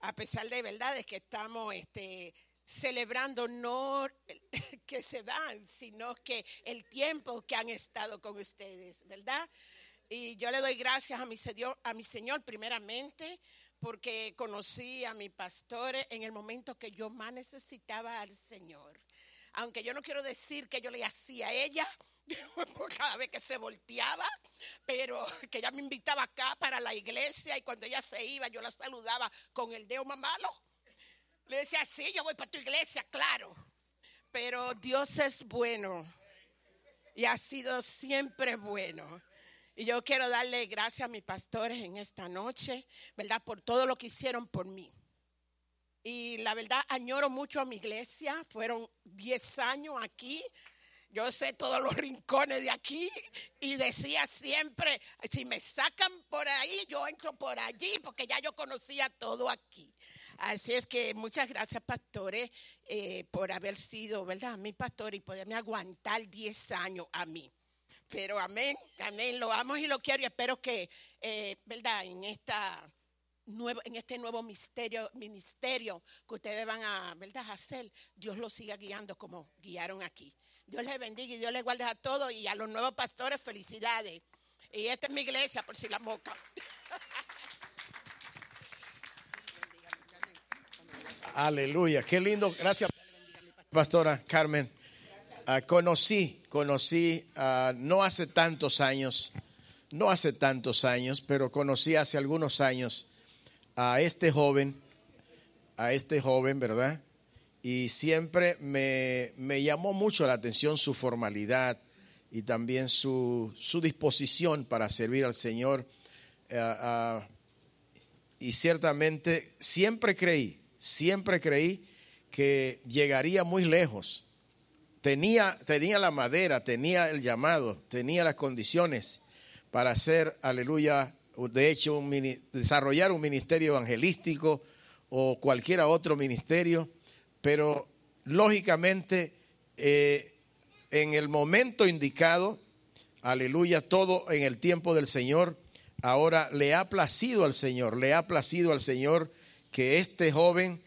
A pesar de verdad es que estamos este, celebrando no que se van, sino que el tiempo que han estado con ustedes, ¿verdad? Y yo le doy gracias a mi Señor, a mi Señor primeramente, porque conocí a mi pastor en el momento que yo más necesitaba al Señor. Aunque yo no quiero decir que yo le hacía a ella por cada vez que se volteaba, pero que ella me invitaba acá para la iglesia y cuando ella se iba yo la saludaba con el dedo más malo. Le decía, sí, yo voy para tu iglesia, claro. Pero Dios es bueno y ha sido siempre bueno. Y yo quiero darle gracias a mis pastores en esta noche, ¿verdad? Por todo lo que hicieron por mí. Y la verdad, añoro mucho a mi iglesia. Fueron 10 años aquí. Yo sé todos los rincones de aquí y decía siempre, si me sacan por ahí, yo entro por allí, porque ya yo conocía todo aquí. Así es que muchas gracias, pastores, eh, por haber sido, ¿verdad? Mi pastor y poderme aguantar 10 años a mí. Pero amén, amén, lo amo y lo quiero y espero que, eh, ¿verdad? En esta en este nuevo misterio, ministerio que ustedes van a, ¿verdad? hacer, Dios los siga guiando como guiaron aquí. Dios les bendiga y Dios les guarde a todos y a los nuevos pastores felicidades. Y esta es mi iglesia, por si la moca. Aleluya, qué lindo. Gracias, pastora Carmen. Ah, conocí, conocí ah, no hace tantos años, no hace tantos años, pero conocí hace algunos años a este joven, a este joven, ¿verdad? Y siempre me, me llamó mucho la atención su formalidad y también su, su disposición para servir al Señor. Ah, ah, y ciertamente siempre creí, siempre creí que llegaría muy lejos. Tenía, tenía la madera, tenía el llamado, tenía las condiciones para hacer, aleluya, de hecho, un desarrollar un ministerio evangelístico o cualquier otro ministerio, pero lógicamente eh, en el momento indicado, aleluya, todo en el tiempo del Señor, ahora le ha placido al Señor, le ha placido al Señor que este joven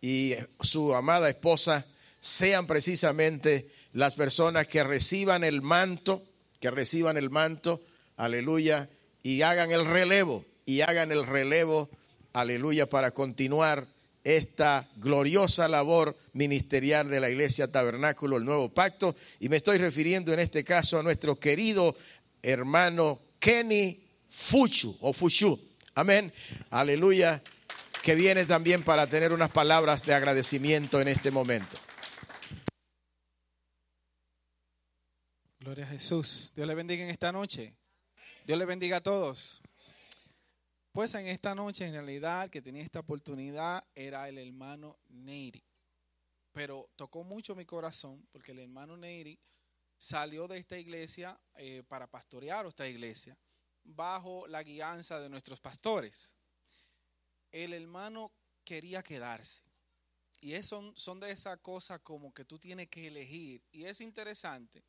y su amada esposa sean precisamente las personas que reciban el manto, que reciban el manto, aleluya, y hagan el relevo, y hagan el relevo, aleluya, para continuar esta gloriosa labor ministerial de la Iglesia Tabernáculo, el Nuevo Pacto, y me estoy refiriendo en este caso a nuestro querido hermano Kenny Fuchu o Fuchu. Amén. Aleluya. Que viene también para tener unas palabras de agradecimiento en este momento. Gloria a Jesús. Dios le bendiga en esta noche. Dios le bendiga a todos. Pues en esta noche, en realidad, que tenía esta oportunidad era el hermano Neiri. Pero tocó mucho mi corazón porque el hermano Neiri salió de esta iglesia eh, para pastorear esta iglesia bajo la guianza de nuestros pastores. El hermano quería quedarse. Y es, son, son de esas cosas como que tú tienes que elegir. Y es interesante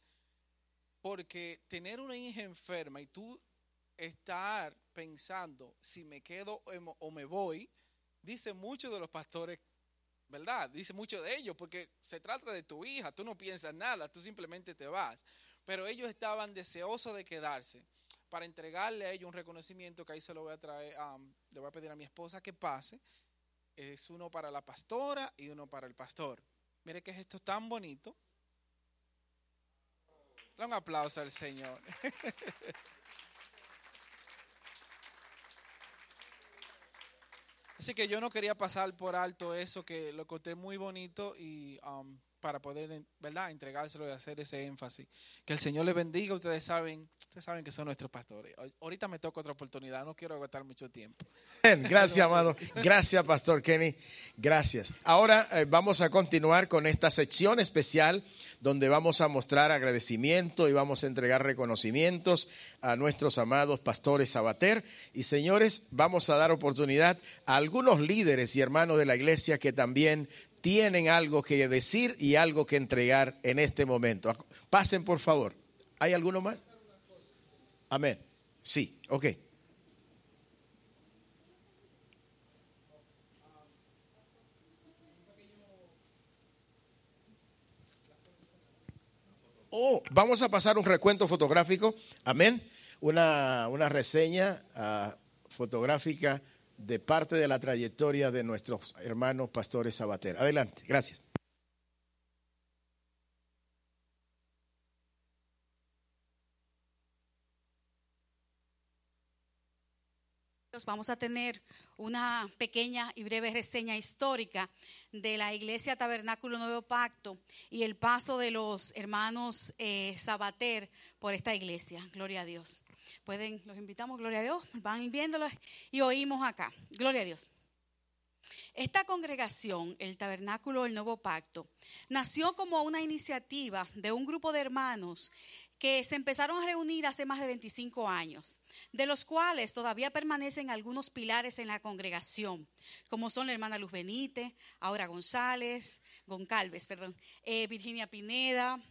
porque tener una hija enferma y tú estar pensando si me quedo o me- voy, dice mucho de los pastores, ¿verdad? Dice mucho de ellos, porque se trata de tu hija, tú no piensas nada, tú simplemente te vas. Pero ellos estaban deseosos de quedarse para entregarle a ellos un reconocimiento que ahí se lo voy a traer, um, le voy a pedir a mi esposa que pase. Es uno para la pastora y uno para el pastor. Mire que es esto tan bonito. Un aplauso al Señor. Así que yo no quería pasar por alto eso, que lo conté muy bonito y um, para poder, ¿verdad?, entregárselo y hacer ese énfasis. Que el Señor les bendiga. Ustedes saben, ustedes saben que son nuestros pastores. Ahorita me toca otra oportunidad, no quiero agotar mucho tiempo. Bien, Gracias, amado. Gracias, Pastor Kenny. Gracias. Ahora eh, vamos a continuar con esta sección especial donde vamos a mostrar agradecimiento y vamos a entregar reconocimientos a nuestros amados pastores Sabater. Y señores, vamos a dar oportunidad a algunos líderes y hermanos de la iglesia que también tienen algo que decir y algo que entregar en este momento. Pasen, por favor. ¿Hay alguno más? Amén. Sí, ok. Oh, vamos a pasar un recuento fotográfico, amén, una, una reseña ah, fotográfica de parte de la trayectoria de nuestros hermanos pastores Sabater. Adelante, gracias. Vamos a tener una pequeña y breve reseña histórica de la Iglesia Tabernáculo Nuevo Pacto y el paso de los hermanos eh, Sabater por esta iglesia. Gloria a Dios. Pueden, los invitamos, gloria a Dios, van viéndolos y oímos acá. Gloria a Dios. Esta congregación, el Tabernáculo del Nuevo Pacto, nació como una iniciativa de un grupo de hermanos que se empezaron a reunir hace más de 25 años, de los cuales todavía permanecen algunos pilares en la congregación, como son la hermana Luz Benítez, Aura González, Goncalves, perdón, eh, Virginia Pineda,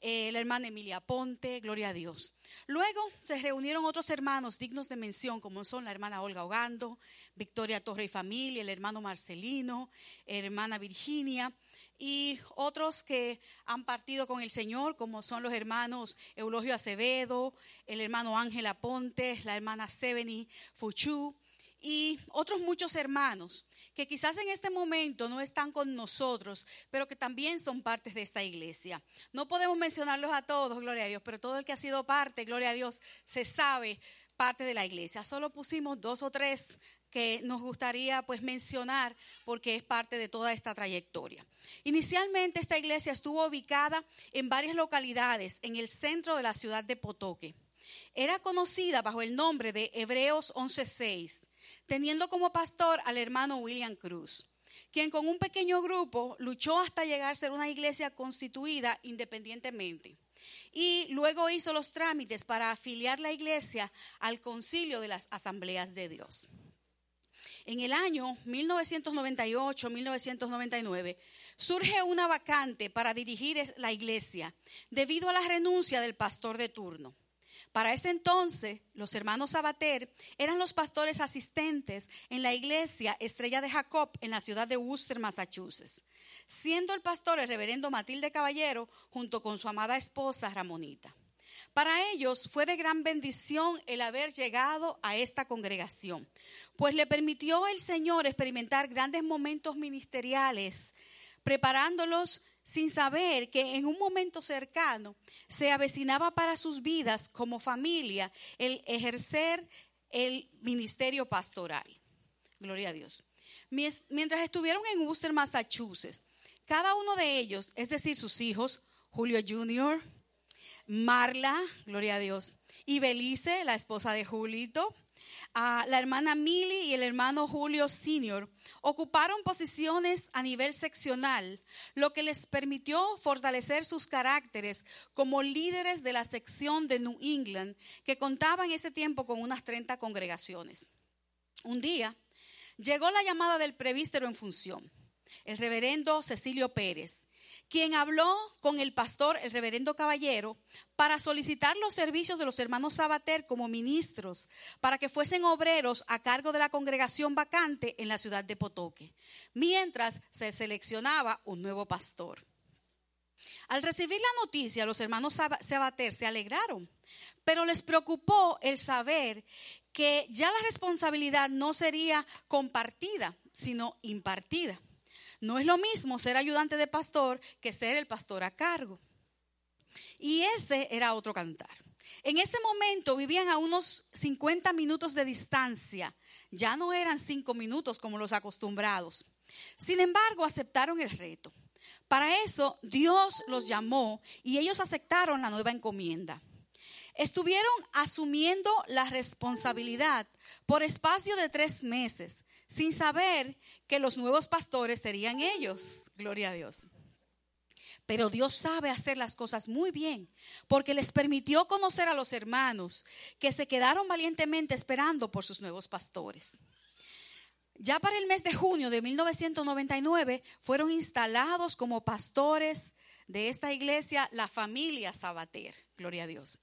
eh, la hermana Emilia Ponte, gloria a Dios. Luego se reunieron otros hermanos dignos de mención, como son la hermana Olga Ogando, Victoria Torre y familia, el hermano Marcelino, hermana Virginia, y otros que han partido con el Señor, como son los hermanos Eulogio Acevedo, el hermano Ángel Aponte, la hermana Sebeni Fuchu, y otros muchos hermanos que quizás en este momento no están con nosotros, pero que también son partes de esta iglesia. No podemos mencionarlos a todos, gloria a Dios, pero todo el que ha sido parte, gloria a Dios, se sabe parte de la iglesia. Solo pusimos dos o tres que nos gustaría pues mencionar porque es parte de toda esta trayectoria. Inicialmente esta iglesia estuvo ubicada en varias localidades en el centro de la ciudad de Potoque. Era conocida bajo el nombre de Hebreos 11:6. Teniendo como pastor al hermano William Cruz, quien con un pequeño grupo luchó hasta llegar a ser una iglesia constituida independientemente. Y luego hizo los trámites para afiliar la iglesia al concilio de las asambleas de Dios. En el año 1998-1999 surge una vacante para dirigir la iglesia debido a la renuncia del pastor de turno. Para ese entonces, los hermanos Sabater eran los pastores asistentes en la iglesia Estrella de Jacob en la ciudad de Worcester, Massachusetts, siendo el pastor el reverendo Matilde Caballero junto con su amada esposa Ramonita. Para ellos fue de gran bendición el haber llegado a esta congregación, pues le permitió el Señor experimentar grandes momentos ministeriales, preparándolos sin saber que en un momento cercano se avecinaba para sus vidas como familia el ejercer el ministerio pastoral. Gloria a Dios. Mientras estuvieron en Worcester, Massachusetts, cada uno de ellos, es decir, sus hijos, Julio Jr., Marla, gloria a Dios, y Belice, la esposa de Julito, la hermana Mili y el hermano Julio Senior ocuparon posiciones a nivel seccional, lo que les permitió fortalecer sus caracteres como líderes de la sección de New England, que contaba en ese tiempo con unas 30 congregaciones. Un día llegó la llamada del prevístero en función, el reverendo Cecilio Pérez, quien habló con el pastor, el reverendo Caballero, para solicitar los servicios de los hermanos Sabater como ministros, para que fuesen obreros a cargo de la congregación vacante en la ciudad de Potoque, mientras se seleccionaba un nuevo pastor. Al recibir la noticia, los hermanos Saba- Sabater se alegraron, pero les preocupó el saber que ya la responsabilidad no sería compartida, sino impartida. No es lo mismo ser ayudante de pastor que ser el pastor a cargo. Y ese era otro cantar. En ese momento vivían a unos 50 minutos de distancia. Ya no eran cinco minutos como los acostumbrados. Sin embargo, aceptaron el reto. Para eso Dios los llamó y ellos aceptaron la nueva encomienda. Estuvieron asumiendo la responsabilidad por espacio de tres meses, sin saber que los nuevos pastores serían ellos. Gloria a Dios. Pero Dios sabe hacer las cosas muy bien, porque les permitió conocer a los hermanos que se quedaron valientemente esperando por sus nuevos pastores. Ya para el mes de junio de 1999 fueron instalados como pastores de esta iglesia la familia Sabater. Gloria a Dios.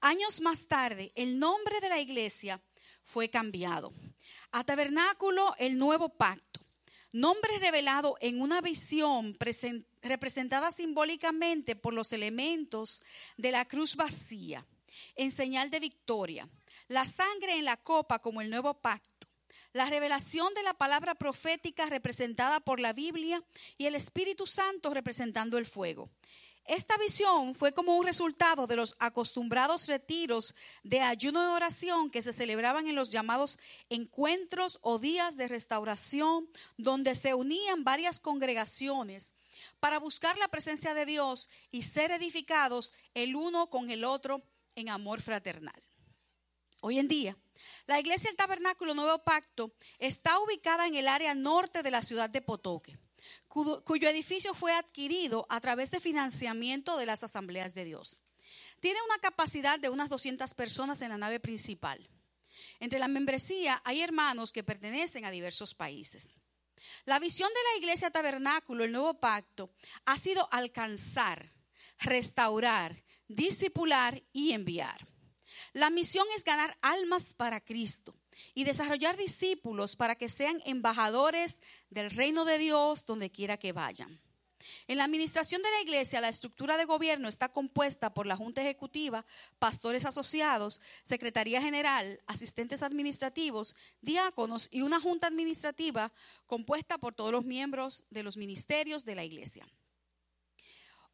Años más tarde, el nombre de la iglesia fue cambiado a Tabernáculo el Nuevo Pacto, nombre revelado en una visión presen- representada simbólicamente por los elementos de la cruz vacía, en señal de victoria, la sangre en la copa como el nuevo pacto, la revelación de la palabra profética representada por la Biblia y el Espíritu Santo representando el fuego. Esta visión fue como un resultado de los acostumbrados retiros de ayuno y oración que se celebraban en los llamados encuentros o días de restauración, donde se unían varias congregaciones para buscar la presencia de Dios y ser edificados el uno con el otro en amor fraternal. Hoy en día, la iglesia del Tabernáculo Nuevo Pacto está ubicada en el área norte de la ciudad de Potoque, cuyo, edificio fue adquirido a través de financiamiento de las asambleas de Dios. Tiene una capacidad de unas 200 personas en la nave principal. Entre la membresía hay hermanos que pertenecen a diversos países. La visión de la iglesia tabernáculo, el nuevo pacto, ha sido alcanzar, restaurar, discipular y enviar. La misión es ganar almas para Cristo y desarrollar discípulos para que sean embajadores del reino de Dios donde quiera que vayan. En la administración de la iglesia, la estructura de gobierno está compuesta por la Junta Ejecutiva, pastores asociados, Secretaría General, asistentes administrativos, diáconos y una Junta Administrativa compuesta por todos los miembros de los ministerios de la iglesia.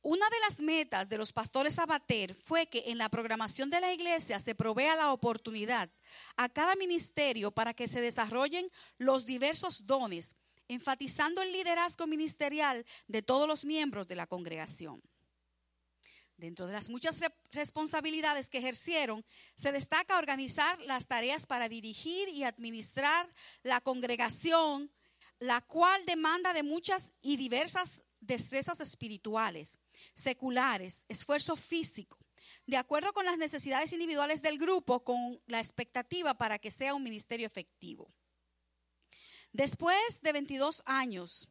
Una de las metas de los pastores abater fue que en la programación de la iglesia se provea la oportunidad a cada ministerio para que se desarrollen los diversos dones, enfatizando el liderazgo ministerial de todos los miembros de la congregación. Dentro de las muchas re- responsabilidades que ejercieron, se destaca organizar las tareas para dirigir y administrar la congregación, la cual demanda de muchas y diversas destrezas espirituales, seculares, esfuerzo físico, de acuerdo con las necesidades individuales del grupo, con la expectativa para que sea un ministerio efectivo. Después de 22 años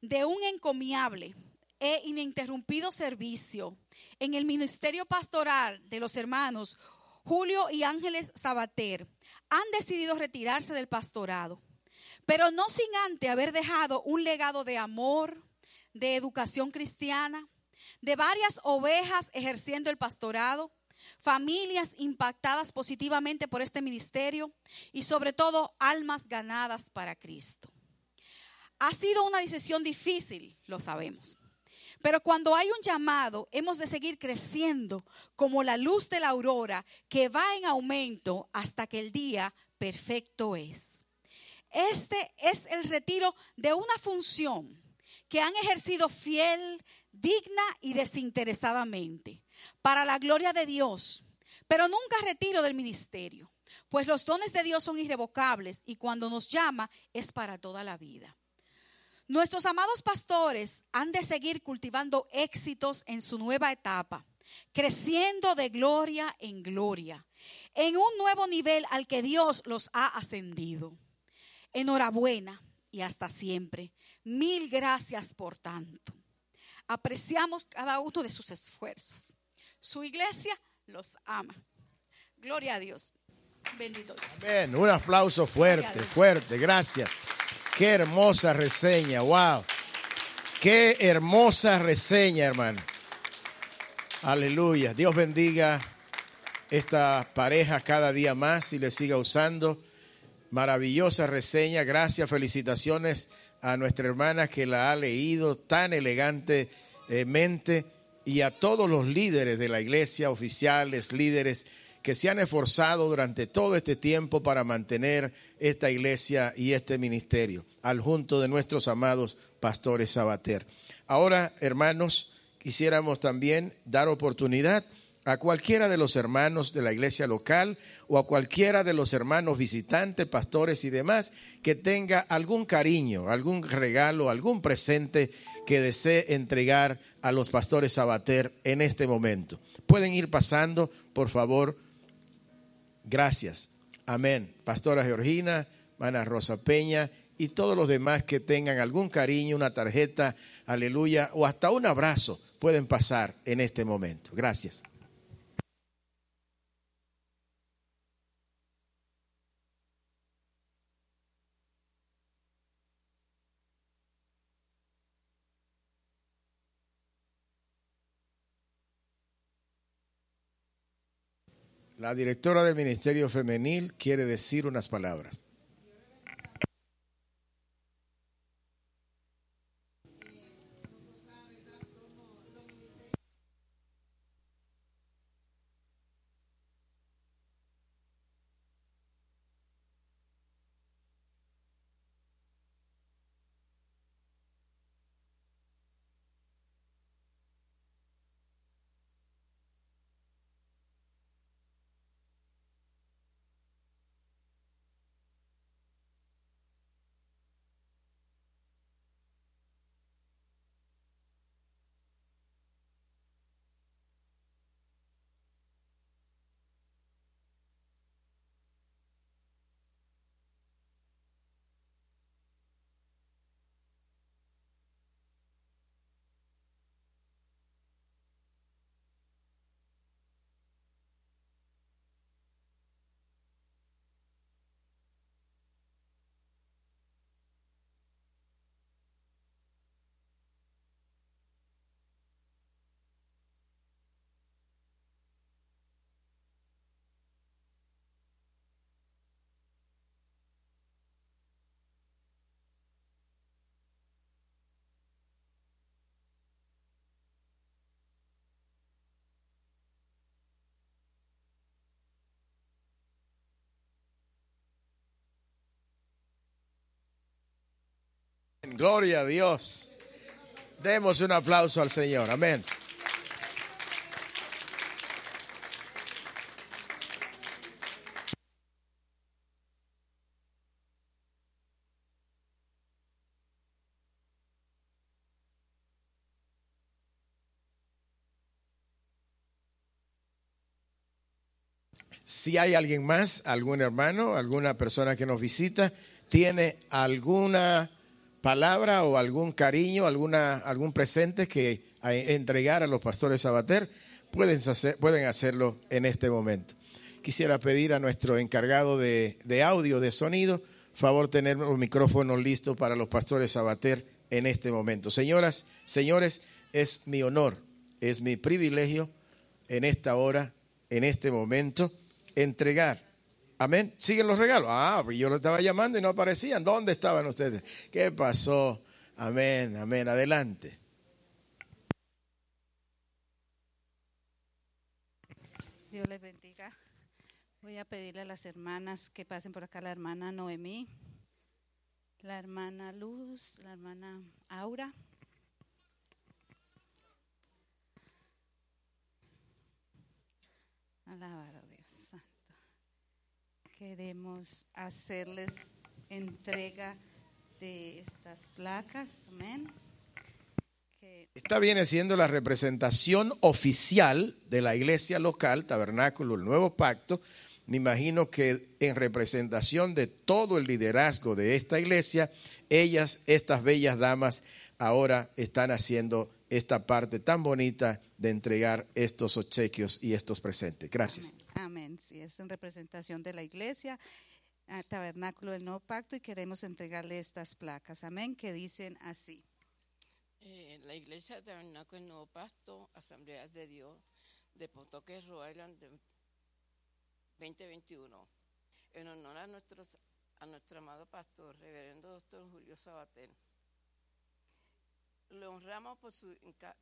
de un encomiable e ininterrumpido servicio en el ministerio pastoral de los hermanos Julio y Ángeles Sabater, han decidido retirarse del pastorado, pero no sin antes haber dejado un legado de amor, de educación cristiana, de varias ovejas ejerciendo el pastorado, familias impactadas positivamente por este ministerio y sobre todo almas ganadas para Cristo. Ha sido una decisión difícil, lo sabemos. Pero cuando hay un llamado, hemos de seguir creciendo como la luz de la aurora que va en aumento hasta que el día perfecto es. Este es el retiro de una función que han ejercido fiel, digna y desinteresadamente para la gloria de Dios, pero nunca retiro del ministerio, pues los dones de Dios son irrevocables y cuando nos llama es para toda la vida. Nuestros amados pastores han de seguir cultivando éxitos en su nueva etapa, creciendo de gloria en gloria, en un nuevo nivel al que Dios los ha ascendido. Enhorabuena y hasta siempre. Mil gracias por tanto. Apreciamos cada uno de sus esfuerzos. Su iglesia los ama. Gloria a Dios. Bendito Dios. Amén. Un aplauso fuerte, fuerte. Gracias. Qué hermosa reseña. Wow. Qué hermosa reseña, hermano. Aleluya. Dios bendiga esta pareja cada día más y le siga usando. Maravillosa reseña. Gracias, felicitaciones a nuestra hermana que la ha leído tan elegantemente y a todos los líderes de la iglesia, oficiales, líderes que se han esforzado durante todo este tiempo para mantener esta iglesia y este ministerio, al junto de nuestros amados pastores Sabater. Ahora, hermanos, quisiéramos también dar oportunidad a cualquiera de los hermanos de la iglesia local o a cualquiera de los hermanos visitantes, pastores y demás que tenga algún cariño, algún regalo, algún presente que desee entregar a los pastores Sabater en este momento. Pueden ir pasando, por favor. Gracias. Amén. Pastora Georgina, hermana Rosa Peña y todos los demás que tengan algún cariño, una tarjeta, aleluya, o hasta un abrazo, pueden pasar en este momento. Gracias. La directora del Ministerio Femenil quiere decir unas palabras. Gloria a Dios. Demos un aplauso al Señor. Amén. Si hay alguien más, algún hermano, alguna persona que nos visita, tiene alguna palabra o algún cariño, alguna, algún presente que entregar a los pastores Sabater, pueden, pueden hacerlo en este momento. Quisiera pedir a nuestro encargado de, de audio, de sonido, favor tener los micrófonos listos para los pastores Sabater en este momento. Señoras, señores, es mi honor, es mi privilegio en esta hora, en este momento, entregar. Amén. Siguen los regalos. Ah, pues yo lo estaba llamando y no aparecían. ¿Dónde estaban ustedes? ¿Qué pasó? Amén, amén. Adelante. Dios les bendiga. Voy a pedirle a las hermanas que pasen por acá, la hermana Noemí, la hermana Luz, la hermana Aura. Alabado. Queremos hacerles entrega de estas placas. Amén. Esta viene siendo la representación oficial de la iglesia local, Tabernáculo, el Nuevo Pacto. Me imagino que en representación de todo el liderazgo de esta iglesia, ellas, estas bellas damas, ahora están haciendo esta parte tan bonita de entregar estos obsequios y estos presentes. Gracias. Amén. Sí, es en representación de la iglesia, tabernáculo del nuevo pacto, y queremos entregarle estas placas. Amén, que dicen así. Eh, la Iglesia Tabernáculo del Nuevo Pasto, Asambleas de Dios de Potoque, Rhode Island, de 2021. En honor a, nuestros, a nuestro amado pastor, reverendo doctor Julio Sabater. Le honramos por su inca-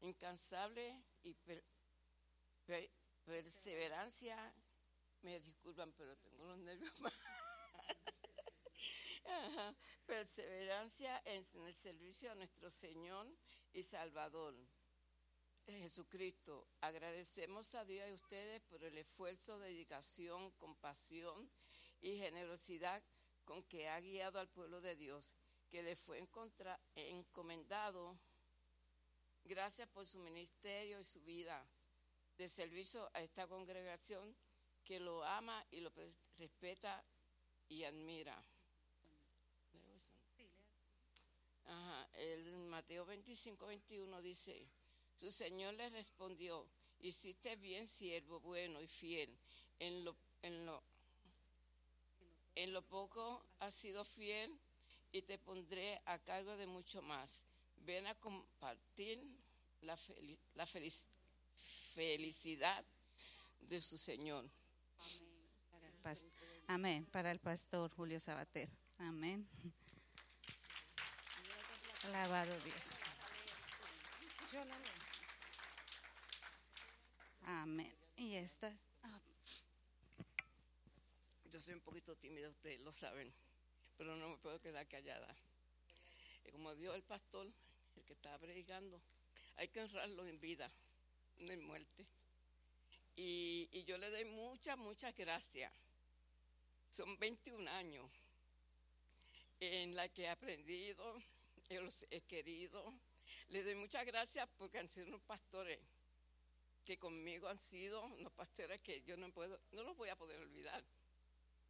incansable y per- per- perseverancia. Me disculpan, pero tengo los nervios más. Perseverancia en el servicio a nuestro Señor y Salvador. Jesucristo, agradecemos a Dios y a ustedes por el esfuerzo, dedicación, compasión y generosidad con que ha guiado al pueblo de Dios, que le fue encontra- encomendado. Gracias por su ministerio y su vida de servicio a esta congregación que lo ama y lo respeta y admira. Ajá, el Mateo 25, 21 dice, su Señor le respondió, hiciste bien, siervo bueno y fiel, en lo, en lo, en lo poco has sido fiel y te pondré a cargo de mucho más. Ven a compartir la, feli- la felic- felicidad de su Señor. Para el pas- Amén, para el pastor Julio Sabater. Amén. Alabado Dios. Amén. Y estas, ah, Yo soy un poquito tímida, ustedes lo saben, pero no me puedo quedar callada. Como dijo el pastor, el que estaba predicando, hay que honrarlo en vida, no en muerte. Y, y yo le doy muchas, muchas gracias. Son 21 años en la que he aprendido, yo los he querido. Le doy muchas gracias porque han sido unos pastores que conmigo han sido unos pastores que yo no puedo, no los voy a poder olvidar.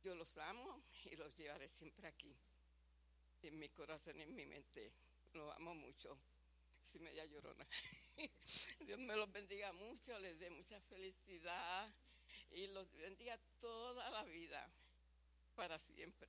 Yo los amo y los llevaré siempre aquí, en mi corazón y en mi mente. Los amo mucho. Soy media llorona. Dios me los bendiga mucho, les dé mucha felicidad y los bendiga toda la vida, para siempre.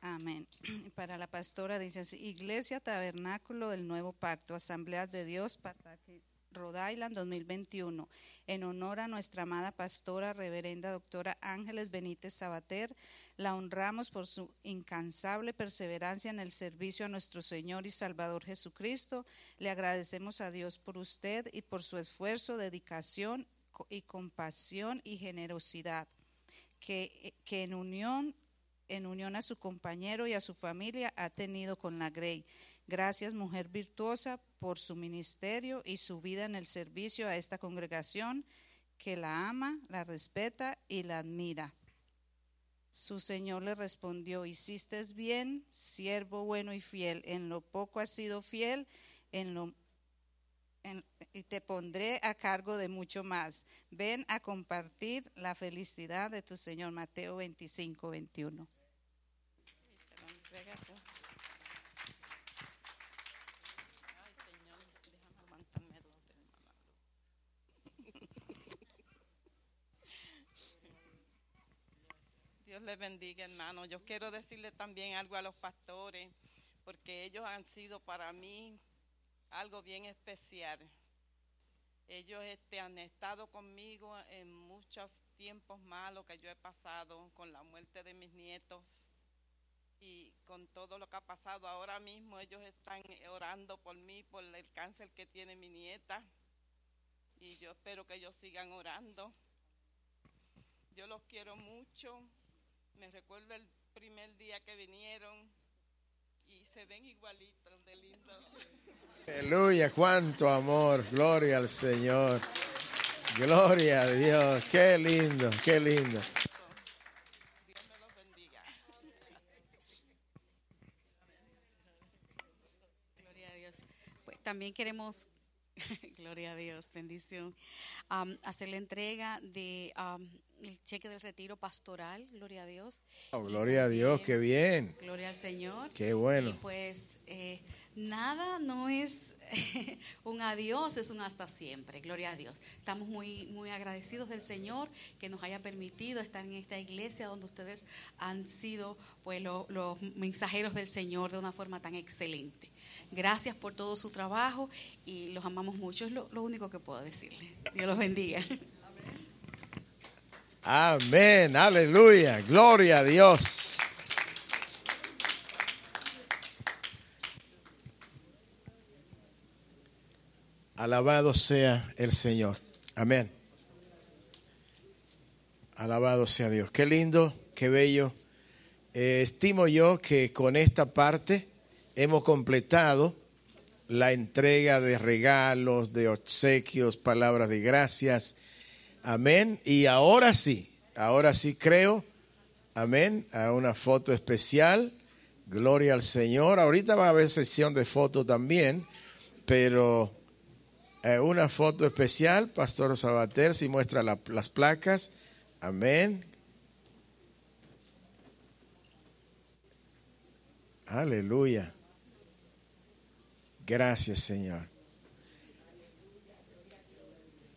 Amén. Para la pastora dice así, Iglesia Tabernáculo del Nuevo Pacto, Asambleas de Dios, Pataque, Rhode Island 2021, en honor a nuestra amada pastora, reverenda doctora Ángeles Benítez Sabater, la honramos por su incansable perseverancia en el servicio a nuestro Señor y Salvador Jesucristo. Le agradecemos a Dios por usted y por su esfuerzo, dedicación y compasión y generosidad que, que en unión en unión a su compañero y a su familia ha tenido con la Grey. Gracias, mujer virtuosa, por su ministerio y su vida en el servicio a esta congregación que la ama, la respeta y la admira. Su Señor le respondió, hiciste bien, siervo bueno y fiel, en lo poco has sido fiel, en lo y te pondré a cargo de mucho más. Ven a compartir la felicidad de tu Señor. Mateo 25, 21. Dios les bendiga, hermano. Yo quiero decirle también algo a los pastores, porque ellos han sido para mí algo bien especial. Ellos este, han estado conmigo en muchos tiempos malos que yo he pasado, con la muerte de mis nietos y con todo lo que ha pasado. Ahora mismo ellos están orando por mí, por el cáncer que tiene mi nieta. Y yo espero que ellos sigan orando. Yo los quiero mucho. Me recuerdo el primer día que vinieron y se ven igualitos de lindo. Aleluya, cuánto amor, gloria al Señor. Gloria a Dios, qué lindo, qué lindo. Dios me los bendiga. Gloria a Dios. Pues también queremos, gloria a Dios, bendición, am, hacer la entrega de am, el cheque del retiro pastoral, gloria a Dios. Oh, gloria a Dios, qué bien. Gloria al Señor. Qué bueno. Y pues eh, nada no es un adiós, es un hasta siempre. Gloria a Dios. Estamos muy, muy agradecidos del Señor que nos haya permitido estar en esta iglesia donde ustedes han sido pues lo- los mensajeros del Señor de una forma tan excelente. Gracias por todo su trabajo y los amamos mucho. Es lo, lo único que puedo decirle. Dios los bendiga. Amén, aleluya, gloria a Dios. Alabado sea el Señor. Amén. Alabado sea Dios. Qué lindo, qué bello. Eh, estimo yo que con esta parte hemos completado la entrega de regalos, de obsequios, palabras de gracias. Amén. Y ahora sí, ahora sí creo. Amén. A una foto especial. Gloria al Señor. Ahorita va a haber sesión de fotos también, pero eh, una foto especial. Pastor Sabater, si muestra la- las placas. Amén. Aleluya. Gracias, Señor.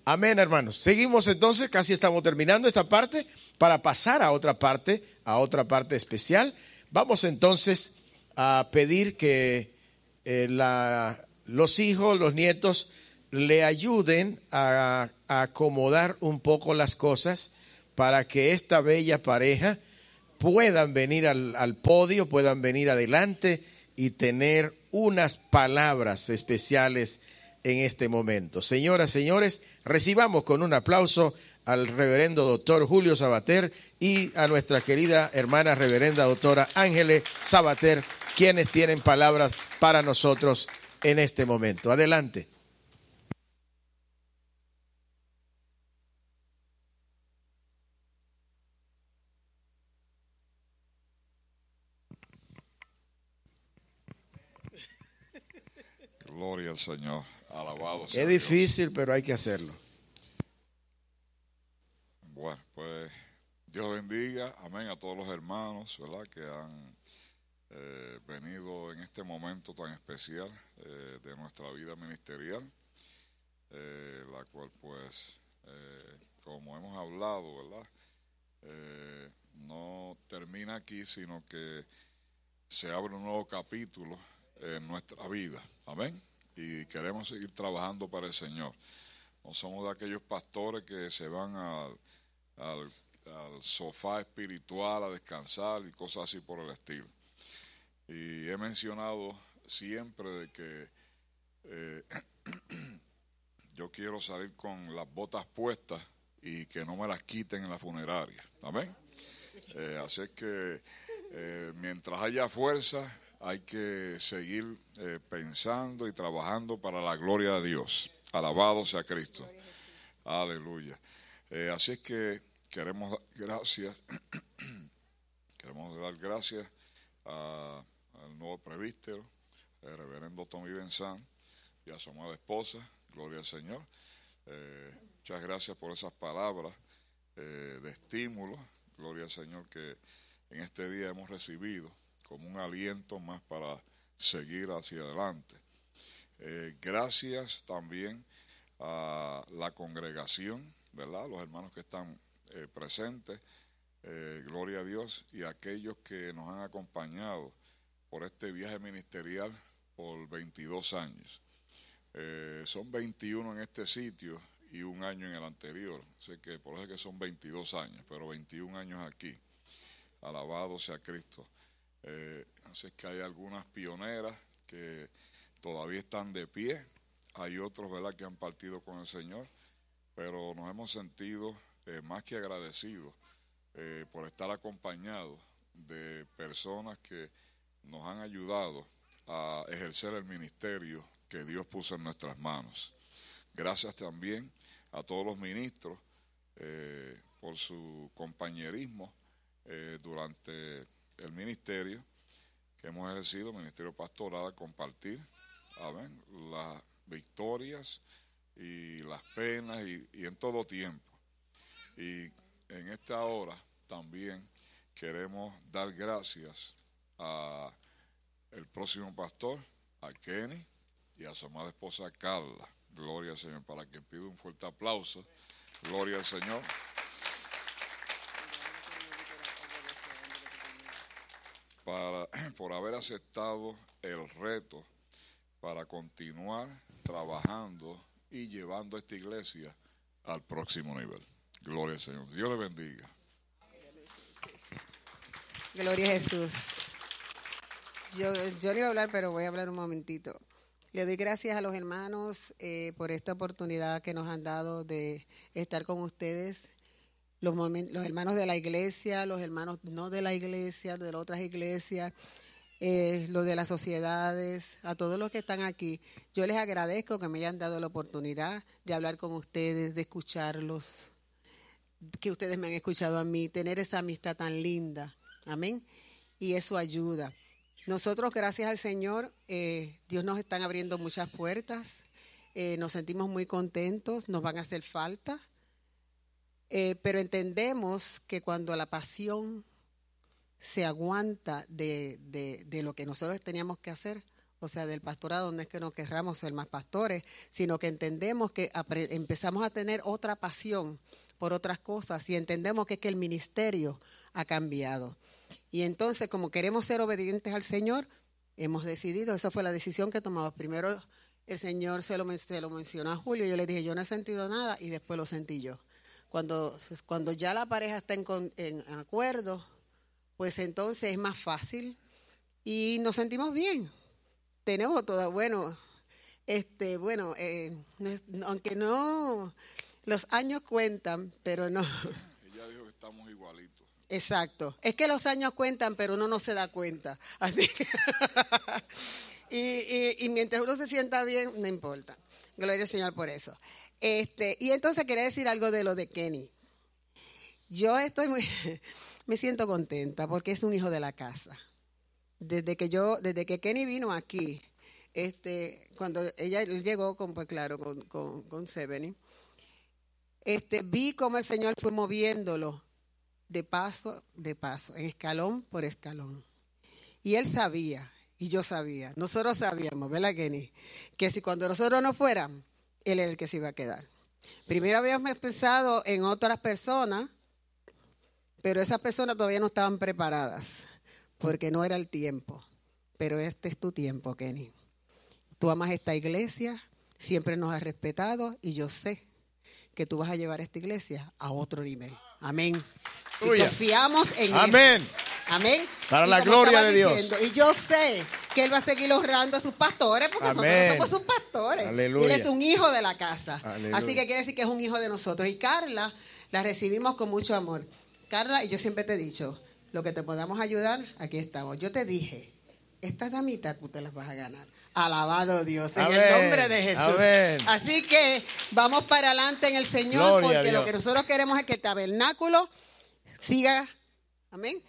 Amén, hermanos. Seguimos entonces, casi estamos terminando esta parte para pasar a otra parte, a otra parte especial. Vamos entonces a pedir que eh, la- los hijos, los nietos, le ayuden a, acomodar un poco las cosas para que esta bella pareja puedan venir al, al podio, puedan venir adelante y tener unas palabras especiales en este momento. Señoras, señores, recibamos con un aplauso al reverendo doctor Julio Sabater y a nuestra querida hermana reverenda doctora Ángeles Sabater, quienes tienen palabras para nosotros en este momento. Adelante. Gloria al Señor. Alabado sea Es Dios. difícil, pero hay que hacerlo. Bueno, pues Dios bendiga, amén, a todos los hermanos, ¿verdad? Que han eh, venido en este momento tan especial eh, de nuestra vida ministerial, eh, la cual pues, como hemos hablado, ¿verdad? Eh, no termina aquí, sino que se abre un nuevo capítulo en nuestra vida, amén. Y queremos seguir trabajando para el Señor. No somos de aquellos pastores que se van al, sofá espiritual a descansar y cosas así por el estilo. Y he mencionado siempre de que eh, yo quiero salir con las botas puestas y que no me las quiten en la funeraria. Amén. Eh, así que eh, mientras haya fuerza, hay que seguir eh, pensando y trabajando para la gloria de Dios. Alabado sea Cristo. Aleluya. Eh, así es que queremos dar gracias, queremos dar gracias al nuevo prevístero, el reverendo Tommy Benzán, y a su amada esposa. Gloria al Señor. Eh, muchas gracias por esas palabras eh, de estímulo. Gloria al Señor que en este día hemos recibido como un aliento más para seguir hacia adelante. Eh, gracias también a la congregación, ¿verdad? Los hermanos que están eh, presentes, eh, gloria a Dios, y a aquellos que nos han acompañado por este viaje ministerial por 22 años. Eh, son 21 en este sitio y un año en el anterior, sé que por eso es que son 22 años, pero 21 años aquí. Alabado sea Cristo. Eh, así que hay algunas pioneras que todavía están de pie, hay otros, ¿verdad?, que han partido con el Señor, pero nos hemos sentido eh, más que agradecidos eh, por estar acompañados de personas que nos han ayudado a ejercer el ministerio que Dios puso en nuestras manos. Gracias también a todos los ministros eh, por su compañerismo eh, durante el ministerio que hemos ejercido, ministerio pastoral, compartir, amén, las victorias y las penas y, y en todo tiempo. Y en esta hora también queremos dar gracias a el próximo pastor, a Kenny y a su amada esposa Carla. Gloria al Señor, para quien pido un fuerte aplauso. Gloria al Señor. Para, por haber aceptado el reto para continuar trabajando y llevando esta iglesia al próximo nivel. Gloria al Señor. Dios le bendiga. Gloria a Jesús. Yo, yo no iba a hablar, pero voy a hablar un momentito. Le doy gracias a los hermanos eh, por esta oportunidad que nos han dado de estar con ustedes. Los, los hermanos de la iglesia, los hermanos no de la iglesia, de las otras iglesias, eh, los de las sociedades, a todos los que están aquí. Yo les agradezco que me hayan dado la oportunidad de hablar con ustedes, de escucharlos, que ustedes me han escuchado a mí, tener esa amistad tan linda. Amén. Y eso ayuda. Nosotros, gracias al Señor, eh, Dios nos están abriendo muchas puertas. Eh, nos sentimos muy contentos, nos van a hacer falta. Eh, pero entendemos que cuando la pasión se aguanta de, de- lo que nosotros teníamos que hacer, o sea, del pastorado, no es que no querramos ser más pastores, sino que entendemos que empezamos a tener otra pasión por otras cosas y entendemos que es que el ministerio ha cambiado. Y entonces, como queremos ser obedientes al Señor, hemos decidido, esa fue la decisión que tomamos. Primero el Señor se lo, se lo mencionó a Julio, yo le dije, yo no he sentido nada, y después lo sentí yo. Cuando, cuando ya la pareja está en, con- en acuerdo, pues entonces es más fácil y nos sentimos bien. Tenemos todo, bueno, este, bueno, eh, aunque no, los años cuentan, pero no. Ella dijo que estamos igualitos. Exacto. Es que los años cuentan, pero uno no se da cuenta. Así que y, y- y mientras uno se sienta bien, no importa. Gloria al Señor por eso. Este, y entonces quería decir algo de lo de Kenny. Yo estoy muy, me siento contenta porque es un hijo de la casa. Desde que yo, desde que Kenny vino aquí, este, cuando ella llegó con, pues claro, con, con, con Sebeni, este, vi cómo el Señor fue moviéndolo de paso de paso, en escalón por escalón. Y él sabía, y yo sabía, nosotros sabíamos, ¿verdad, Kenny? Que si cuando nosotros no fuéramos, él era el que se iba a quedar. Primero habíamos pensado en otras personas, pero esas personas todavía no estaban preparadas, porque no era el tiempo. Pero este es tu tiempo, Kenny. Tú amas esta iglesia, siempre nos has respetado, y yo sé que tú vas a llevar esta iglesia a otro nivel. Amén. Y confiamos en Amén. eso. Amén. Para Y la gloria de Dios. diciendo, y yo sé que él va a seguir honrando a sus pastores porque Amén. nosotros somos sus pastores. Aleluya. Y él es un hijo de la casa. Aleluya. Así que quiere decir que es un hijo de nosotros. Y Carla la recibimos con mucho amor. Carla, y yo siempre te he dicho, lo que te podamos ayudar, aquí estamos. Yo te dije, estas damitas tú te las vas a ganar. Alabado Dios, en Amén. el nombre de Jesús. Amén. Así que vamos para adelante en el Señor, Gloria porque lo que nosotros queremos es que el tabernáculo siga, amén,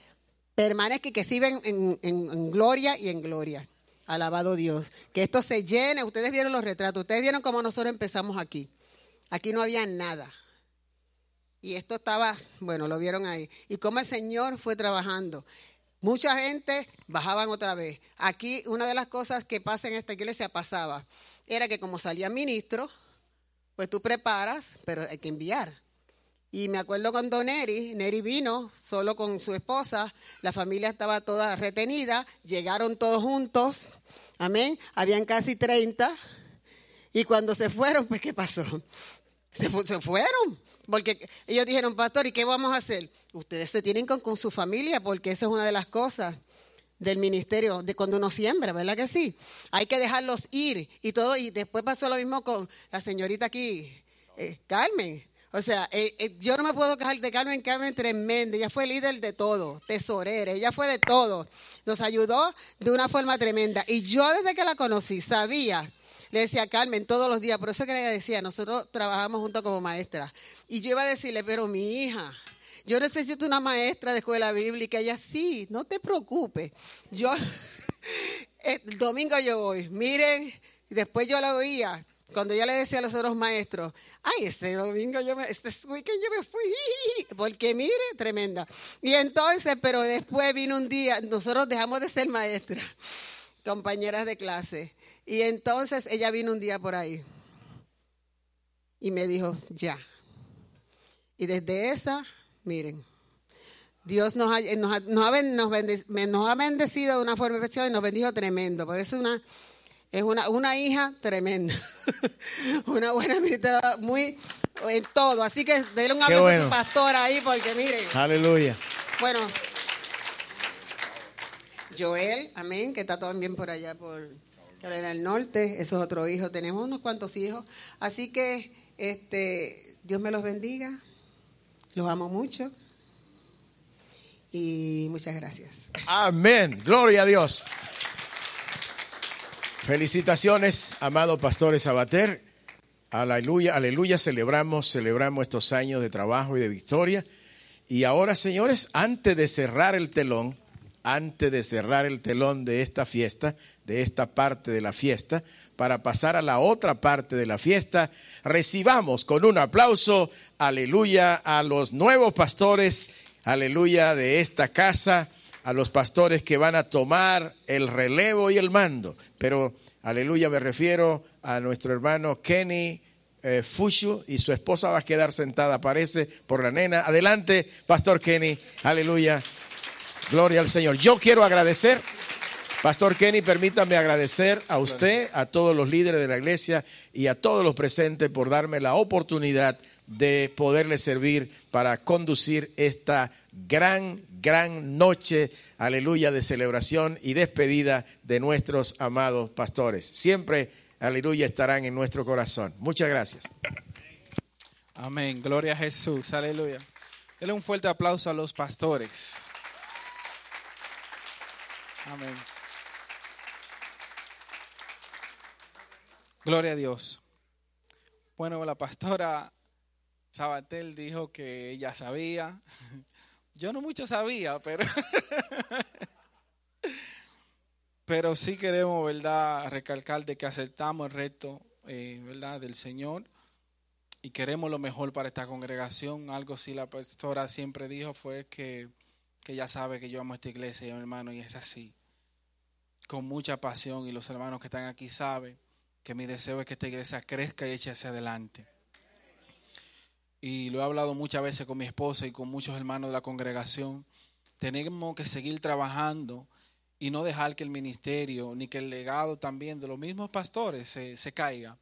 permanezca que siga en, en- en- en gloria y en gloria. Alabado Dios. Que esto se llene. Ustedes vieron los retratos. Ustedes vieron cómo nosotros empezamos aquí. Aquí no había nada. Y esto estaba, bueno, lo vieron ahí. Y cómo el Señor fue trabajando. Mucha gente bajaban otra vez. Aquí una de las cosas que pasa en esta iglesia pasaba era que como salía ministro, pues tú preparas, pero hay que enviar. Y me acuerdo cuando Neri, Neri vino solo con su esposa, la familia estaba toda retenida, llegaron todos juntos, amén, habían casi 30, y cuando se fueron, pues ¿qué pasó? Se, fu- se fueron, porque ellos dijeron, pastor, ¿y qué vamos a hacer? Ustedes se tienen con, con su familia, porque esa es una de las cosas del ministerio de cuando uno siembra, ¿verdad que sí? Hay que dejarlos ir y todo, y después pasó lo mismo con la señorita aquí, eh, Carmen. O sea, eh, eh, yo no me puedo quejar de Carmen, Carmen tremenda, ella fue líder de todo, tesorera, ella fue de todo, nos ayudó de una forma tremenda. Y yo desde que la conocí sabía, le decía a Carmen todos los días, por eso que le decía, nosotros trabajamos juntos como maestras. Y yo iba a decirle, pero mi hija, yo necesito una maestra de escuela bíblica. Ella, sí, no te preocupes. Yo, el domingo yo voy. Miren, después yo la oía. Cuando yo le decía a los otros maestros, ay, ese domingo yo me, este weekend yo me fui, porque mire, tremenda. Y entonces, pero después vino un día, nosotros dejamos de ser maestras, compañeras de clase. Y entonces ella vino un día por ahí y me dijo, ya. Y desde esa, miren, Dios nos ha, nos ha, nos ha ben- nos bendic- me- nos ha bendecido de una forma especial y nos bendijo tremendo. Porque es una, es una, una hija tremenda. una buena militar, muy en todo. Así que denle un abrazo a bueno. su pastor ahí porque miren. Aleluya. Bueno, Joel, amén, que está también por allá por Carolina del Norte, eso es otro hijo, tenemos unos cuantos hijos, así que este Dios me los bendiga, los amo mucho y muchas gracias. Amén. Gloria a Dios. Felicitaciones, amado pastor Sabater. Aleluya, aleluya. Celebramos, celebramos estos años de trabajo y de victoria. Y ahora, señores, antes de cerrar el telón, antes de cerrar el telón de esta fiesta, de esta parte de la fiesta, para pasar a la otra parte de la fiesta, recibamos con un aplauso, aleluya, a los nuevos pastores, aleluya, de esta casa, a los pastores que van a tomar el relevo y el mando. Pero, aleluya, me refiero a nuestro hermano Kenny eh, Fushu y su esposa va a quedar sentada, parece, por la nena. Adelante, Pastor Kenny, aleluya. Gloria al Señor. Yo quiero agradecer, Pastor Kenny, permítame agradecer a usted, a todos los líderes de la iglesia y a todos los presentes por darme la oportunidad de poderle servir para conducir esta gran, gran noche, aleluya, de celebración y despedida de nuestros amados pastores. Siempre, aleluya, estarán en nuestro corazón. Muchas gracias. Amén. Gloria a Jesús. Aleluya. Denle un fuerte aplauso a los pastores. Amén. Gloria a Dios. Bueno, la pastora Sabatel dijo que ella sabía. Yo no mucho sabía, pero pero sí queremos, ¿verdad?, recalcar de que aceptamos el reto, eh, ¿verdad?, del Señor y queremos lo mejor para esta congregación. Algo sí la pastora siempre dijo fue que, que ella sabe que yo amo esta iglesia y a mi hermano y es así. Con mucha pasión y los hermanos que están aquí saben que mi deseo es que esta iglesia crezca y eche hacia adelante. Y lo he hablado muchas veces con mi esposa y con muchos hermanos de la congregación. Tenemos que seguir trabajando y no dejar que el ministerio ni que el legado también de los mismos pastores se, se caiga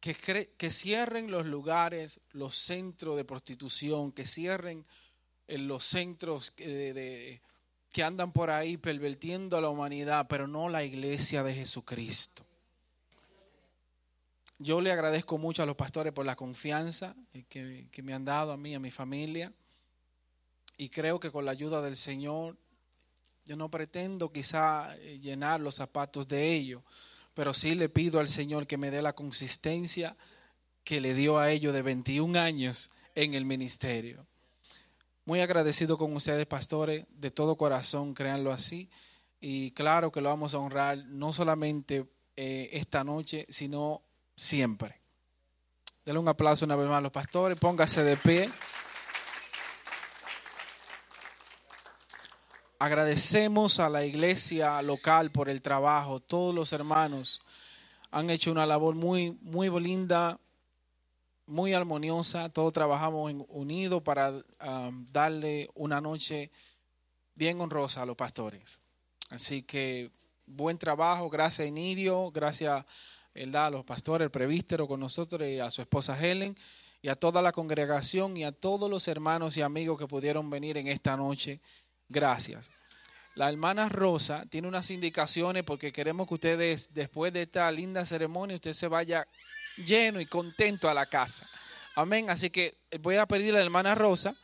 que, que cierren los lugares, los centros de prostitución, que cierren eh, los centros de- que andan por ahí pervertiendo a la humanidad, pero no la iglesia de Jesucristo. Yo le agradezco mucho a los pastores por la confianza que, que me han dado a mí, a mi familia, y creo que con la ayuda del Señor, yo no pretendo quizá eh, llenar los zapatos de ellos, pero sí le pido al Señor que me dé la consistencia que le dio a ellos de 21 años en el ministerio. Muy agradecido con ustedes, pastores, de todo corazón, créanlo así. Y claro que lo vamos a honrar no solamente eh, esta noche, sino siempre. Denle un aplauso una vez más a los pastores, póngase de pie. Agradecemos a la iglesia local por el trabajo. Todos los hermanos han hecho una labor muy, muy linda, muy armoniosa. Todos trabajamos unidos para um, darle una noche bien honrosa a los pastores. Así que buen trabajo. Gracias, Inirio. Gracias ¿verdad? a los pastores, el prevístero con nosotros y a su esposa Helen y a toda la congregación y a todos los hermanos y amigos que pudieron venir en esta noche. Gracias. La hermana Rosa tiene unas indicaciones porque queremos que ustedes, después de esta linda ceremonia, usted se vaya lleno y contento a la casa. Amén. Así que voy a pedirle a la hermana Rosa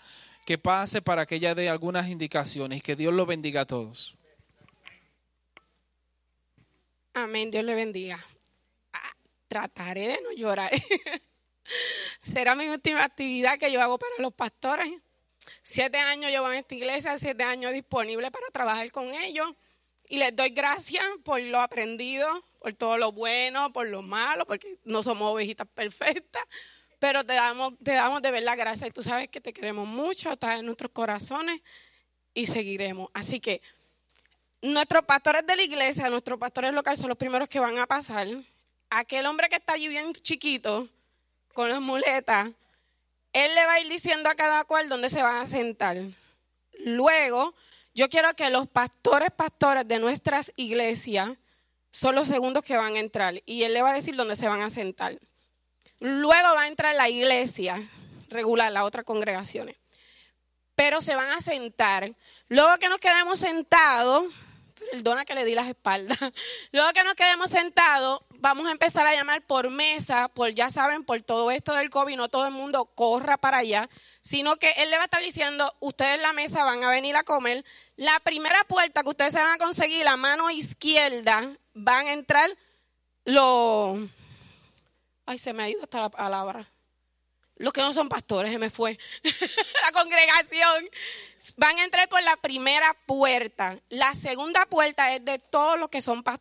que pase para que ella dé algunas indicaciones y que Dios lo bendiga a todos. Amén, Dios le bendiga. Trataré de no llorar. Será mi última actividad que yo hago para los pastores. Siete años llevo en esta iglesia, siete años disponible para trabajar con ellos. Y les doy gracias por lo aprendido, por todo lo bueno, por lo malo, porque no somos ovejitas perfectas. Pero te damos, te damos de verdad gracias. Y tú sabes que te queremos mucho, estás en nuestros corazones y seguiremos. Así que nuestros pastores de la iglesia, nuestros pastores locales son los primeros que van a pasar. Aquel hombre que está allí bien chiquito, con las muletas, él le va a ir diciendo a cada cual dónde se van a sentar. Luego, yo quiero que los pastores, pastores de nuestras iglesias son los segundos que van a entrar. Y él le va a decir dónde se van a sentar. Luego va a entrar la iglesia regular, las otras congregaciones. Pero se van a sentar. Luego que nos quedemos sentados, perdona que le di las espaldas. Luego que nos quedemos sentados, vamos a empezar a llamar por mesa, por ya saben, por todo esto del COVID, no todo el mundo corra para allá, sino que él le va a estar diciendo, ustedes la mesa van a venir a comer. La primera puerta que ustedes se van a conseguir, la mano izquierda, van a entrar los... Ay, se me ha ido hasta la palabra. Los que no son pastores, se me fue. la congregación. Van a entrar por la primera puerta. La segunda puerta es de todos los que son pastores